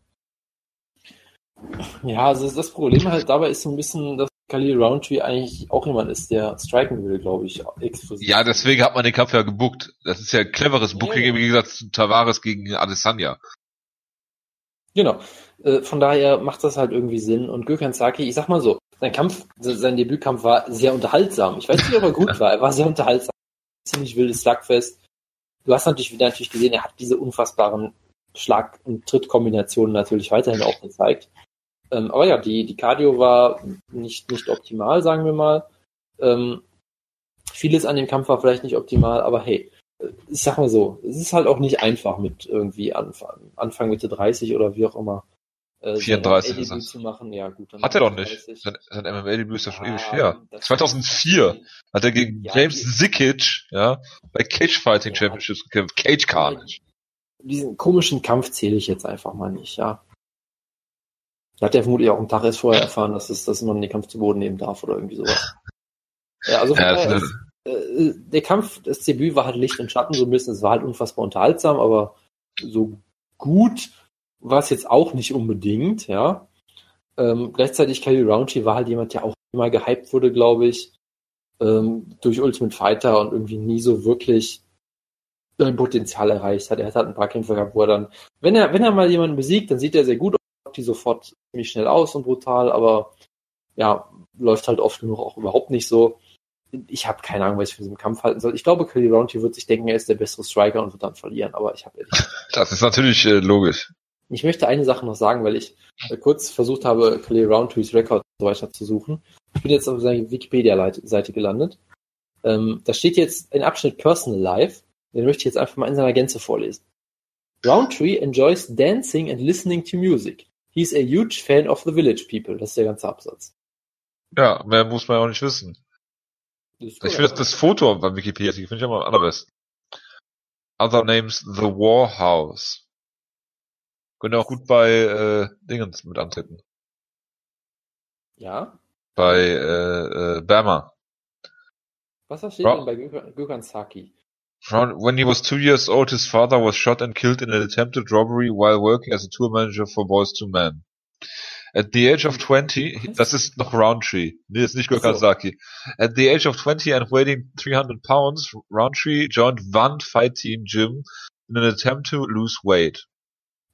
Ja, also das Problem halt dabei ist so ein bisschen, dass Khalil Roundtree eigentlich auch jemand ist, der striken will, glaube ich, exklusiv. Ja, deswegen hat man den Kampf ja gebuckt. Das ist ja ein cleveres Booking ja. im Gegensatz zu Tavares gegen Adesanya. Genau. Äh, von daher macht das halt irgendwie Sinn. Und Gökhan Saki, ich sag mal so, sein Kampf, sein Debütkampf war sehr unterhaltsam. Ich weiß nicht, ob er gut war, er war sehr unterhaltsam. Ziemlich wildes Slugfest. Du hast natürlich wieder natürlich gesehen, er hat diese unfassbaren Schlag- und Trittkombinationen natürlich weiterhin auch gezeigt. Ähm, aber ja, die, die Cardio war nicht, nicht optimal, sagen wir mal. Ähm, vieles an dem Kampf war vielleicht nicht optimal, aber hey, ich sag mal so, es ist halt auch nicht einfach mit irgendwie Anfang, Anfang Mitte 30 oder wie auch immer. Äh, 34 ist das. zu machen. Ja, gut, hat er doch nicht. Sein, sein MMA-Debüt ist ja schon ah, ewig her. 2004 hat er gegen ja, James Zikic ja, bei Cage Fighting ja, Championships gekämpft. Cage Carnage. Diesen komischen Kampf zähle ich jetzt einfach mal nicht, ja. Da hat er vermutlich auch einen Tag erst vorher erfahren, dass, es, dass man den Kampf zu Boden nehmen darf oder irgendwie sowas. Ja, also ja, daher, ist, äh, der Kampf, das Debüt war halt Licht und Schatten so ein bisschen. Es war halt unfassbar unterhaltsam, aber so gut war es jetzt auch nicht unbedingt, ja. Ähm, gleichzeitig Kelly Roundtree war halt jemand, der auch immer gehypt wurde, glaube ich, ähm, durch Ultimate Fighter und irgendwie nie so wirklich sein Potenzial erreicht hat. Er hat halt ein paar Kämpfe gehabt, wo er dann, wenn er, wenn er mal jemanden besiegt, dann sieht er sehr gut aus, die sofort ziemlich schnell aus und brutal, aber ja, läuft halt oft genug auch überhaupt nicht so ich habe keine Ahnung, was ich für diesen Kampf halten soll. Ich glaube, Cody Roundtree wird sich denken, er ist der bessere Striker und wird dann verlieren, aber ich habe ehrlich. Das ist natürlich äh, logisch. Ich möchte eine Sache noch sagen, weil ich äh, kurz versucht habe, Cody Roundtrees Rekord so weiter zu suchen. Ich bin jetzt auf seiner Wikipedia-Seite gelandet. Ähm, da steht jetzt ein Abschnitt Personal Life. Den möchte ich jetzt einfach mal in seiner Gänze vorlesen. Roundtree enjoys dancing and listening to music. He's a huge fan of the village people. Das ist der ganze Absatz. Ja, mehr muss man auch nicht wissen. Ich finde das, das Foto beim Wikipedia, finde ich immer am allerbesten. Other Names The Warhouse. Könnte auch gut bei äh, Dingens mit antreten. Ja? Bei äh, äh, Bama. Was steht Ra denn bei Gökhan Saki? When he was two years old, his father was shot and killed in an attempted robbery while working as a tour manager for Boys to Men. At the age of 20, das ist noch Roundtree. Nee, ist nicht Gokazaki. So. At the age of 20 and weighing 300 pounds, Roundtree joined One Fight Team Gym in an attempt to lose weight.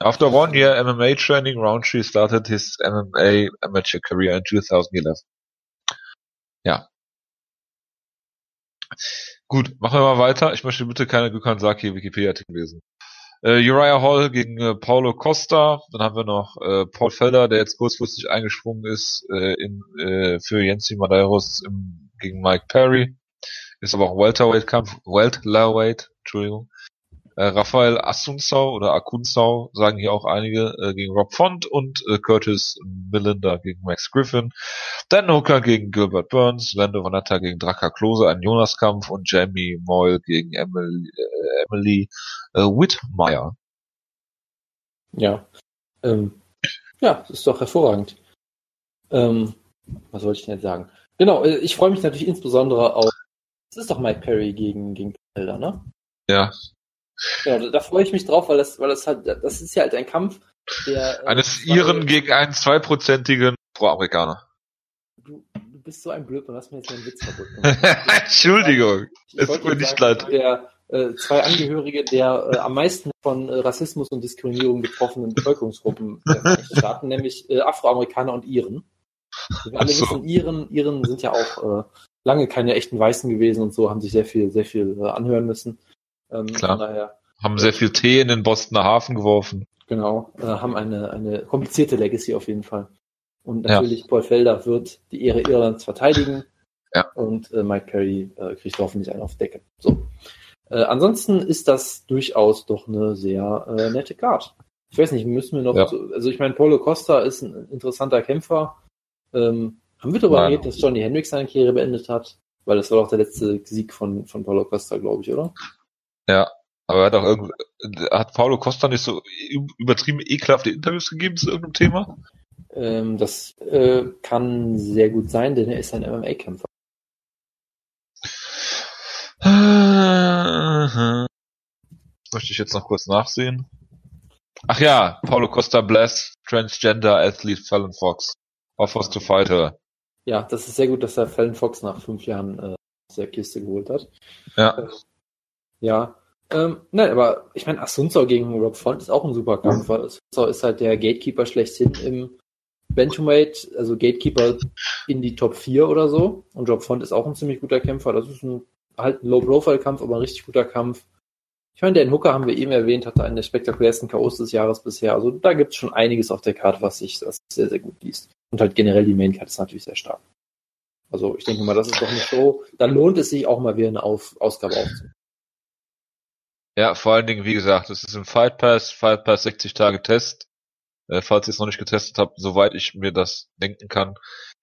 After one year MMA training, Roundtree started his MMA amateur career in 2011. Ja. Gut, machen wir mal weiter. Ich möchte bitte keine Gukansaki Wikipedia-Artikel lesen. Äh, Uriah Hall gegen äh, Paulo Costa. Dann haben wir noch äh, Paul Felder, der jetzt kurzfristig eingesprungen ist äh, in, äh, für Jensi Madeiros im, gegen Mike Perry. Ist aber auch Welterweight-Kampf, Welterweight, Entschuldigung. Äh, Rafael Asunsau oder Akunsau sagen hier auch einige äh, gegen Rob Font und äh, Curtis Millender gegen Max Griffin. Dan Hooker gegen Gilbert Burns, Lando Vanatta gegen Draka Klose, ein Jonas-Kampf und Jamie Moyle gegen Emily, äh, Emily äh, Whitmire. Ja. Ähm, ja, das ist doch hervorragend. Ähm, was wollte ich denn jetzt sagen? Genau, äh, ich freue mich natürlich insbesondere auf. Es ist doch Mike Perry gegen, gegen Felder, ne? Ja. Ja, da, freue ich mich drauf, weil das, weil das halt, das ist ja halt ein Kampf, der. Äh, Eines Iren gegen einen zweiprozentigen Pro-Amerikaner. Du, du bist so ein Blöd, du hast mir jetzt einen Witz kaputt gemacht. Entschuldigung, es tut mir nicht leid. Der, äh, zwei Angehörige der äh, am meisten von äh, Rassismus und Diskriminierung betroffenen Bevölkerungsgruppen der Staaten, nämlich äh, Afroamerikaner und Iren. Wir alle so. wissen, Iren, Iren sind ja auch äh, lange keine echten Weißen gewesen und so, haben sich sehr viel, sehr viel äh, anhören müssen. Ähm, Klar. Daher, haben sehr viel Tee in den Bostoner Hafen geworfen. Genau, äh, haben eine, eine komplizierte Legacy auf jeden Fall. Und natürlich, ja. Paul Felder wird die Ehre Irlands verteidigen. Ja. Und äh, Mike Perry äh, kriegt hoffentlich einen auf Decke. So. Äh, ansonsten ist das durchaus doch eine sehr äh, nette Card. Ich weiß nicht, müssen wir noch, ja. so, also ich meine, Paulo Costa ist ein interessanter Kämpfer. Ähm, Haben wir darüber geredet, dass Johnny Hendricks seine Karriere beendet hat? Weil das war doch der letzte Sieg von, von Paulo Costa, glaube ich, oder? Ja. Aber er hat auch irgendwie, hat Paulo Costa nicht so übertrieben ekelhafte Interviews gegeben zu irgendeinem Thema? Ähm, das äh, kann sehr gut sein, denn er ist ein MMA-Kämpfer. Möchte ich jetzt noch kurz nachsehen. Ach ja, Paulo Costa bless Transgender Athlete Fallon Fox. Offers to fight her. Ja, das ist sehr gut, dass er Fallon Fox nach fünf Jahren äh, aus der Kiste geholt hat. Ja. Ja. Ähm, nein, aber ich meine, Asunzao gegen Rob Font ist auch ein super Kampf, weil Asunzao ist halt der Gatekeeper schlechthin im Bantamweight, also Gatekeeper in die Top 4 oder so. Und Rob Font ist auch ein ziemlich guter Kämpfer. Das ist ein, halt ein Low-Profile-Kampf, aber ein richtig guter Kampf. Ich meine, den Hooker haben wir eben erwähnt, hatte einen der spektakulärsten K.O.s des Jahres bisher. Also da gibt es schon einiges auf der Karte, was sich das sehr, sehr gut liest. Und halt generell die Main Card ist natürlich sehr stark. Also ich denke mal, das ist doch nicht so. Da lohnt es sich auch mal wieder eine auf Ausgabe aufzunehmen. Ja, vor allen Dingen, wie gesagt, es ist im Fight Pass, Fight Pass 60 Tage Test. Äh, falls ihr es noch nicht getestet habt, soweit ich mir das denken kann.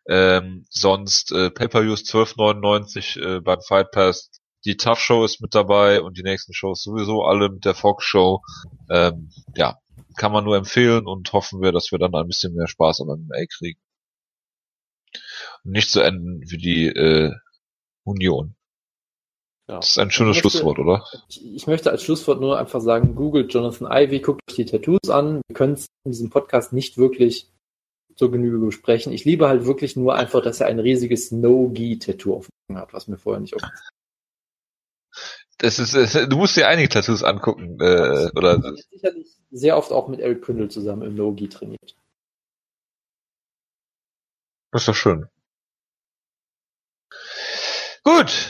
Ähm, sonst äh, Pay-Per-Views 12,99 äh, beim Fight Pass. Die Tough Show ist mit dabei und die nächsten Shows sowieso alle mit der Fox Show. Ähm, ja, kann man nur empfehlen und hoffen wir, dass wir dann ein bisschen mehr Spaß am MMA kriegen. Nicht so enden wie die äh, Union. Ja. Das ist ein schönes Ich möchte- Schlusswort, oder? Ich, ich möchte als Schlusswort nur einfach sagen, googelt Jonathan Ivy, guckt euch die Tattoos an. Wir können es in diesem Podcast nicht wirklich zur Genüge besprechen. Ich liebe halt wirklich nur einfach, dass er ein riesiges No-Gi-Tattoo auf dem hat, was mir vorher nicht aufgefallen Das ist, du musst dir einige Tattoos angucken, äh, oder. Er sicherlich sehr oft auch mit Eric Prindle zusammen im No-Gi trainiert. Das ist doch schön. Gut,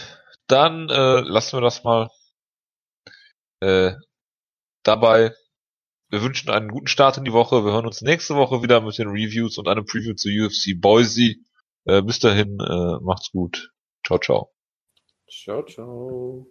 dann äh, lassen wir das mal äh, dabei. Wir wünschen einen guten Start in die Woche. Wir hören uns nächste Woche wieder mit den Reviews und einem Preview zu UFC Boise. Äh, bis dahin, äh, macht's gut. Ciao, ciao. Ciao, ciao.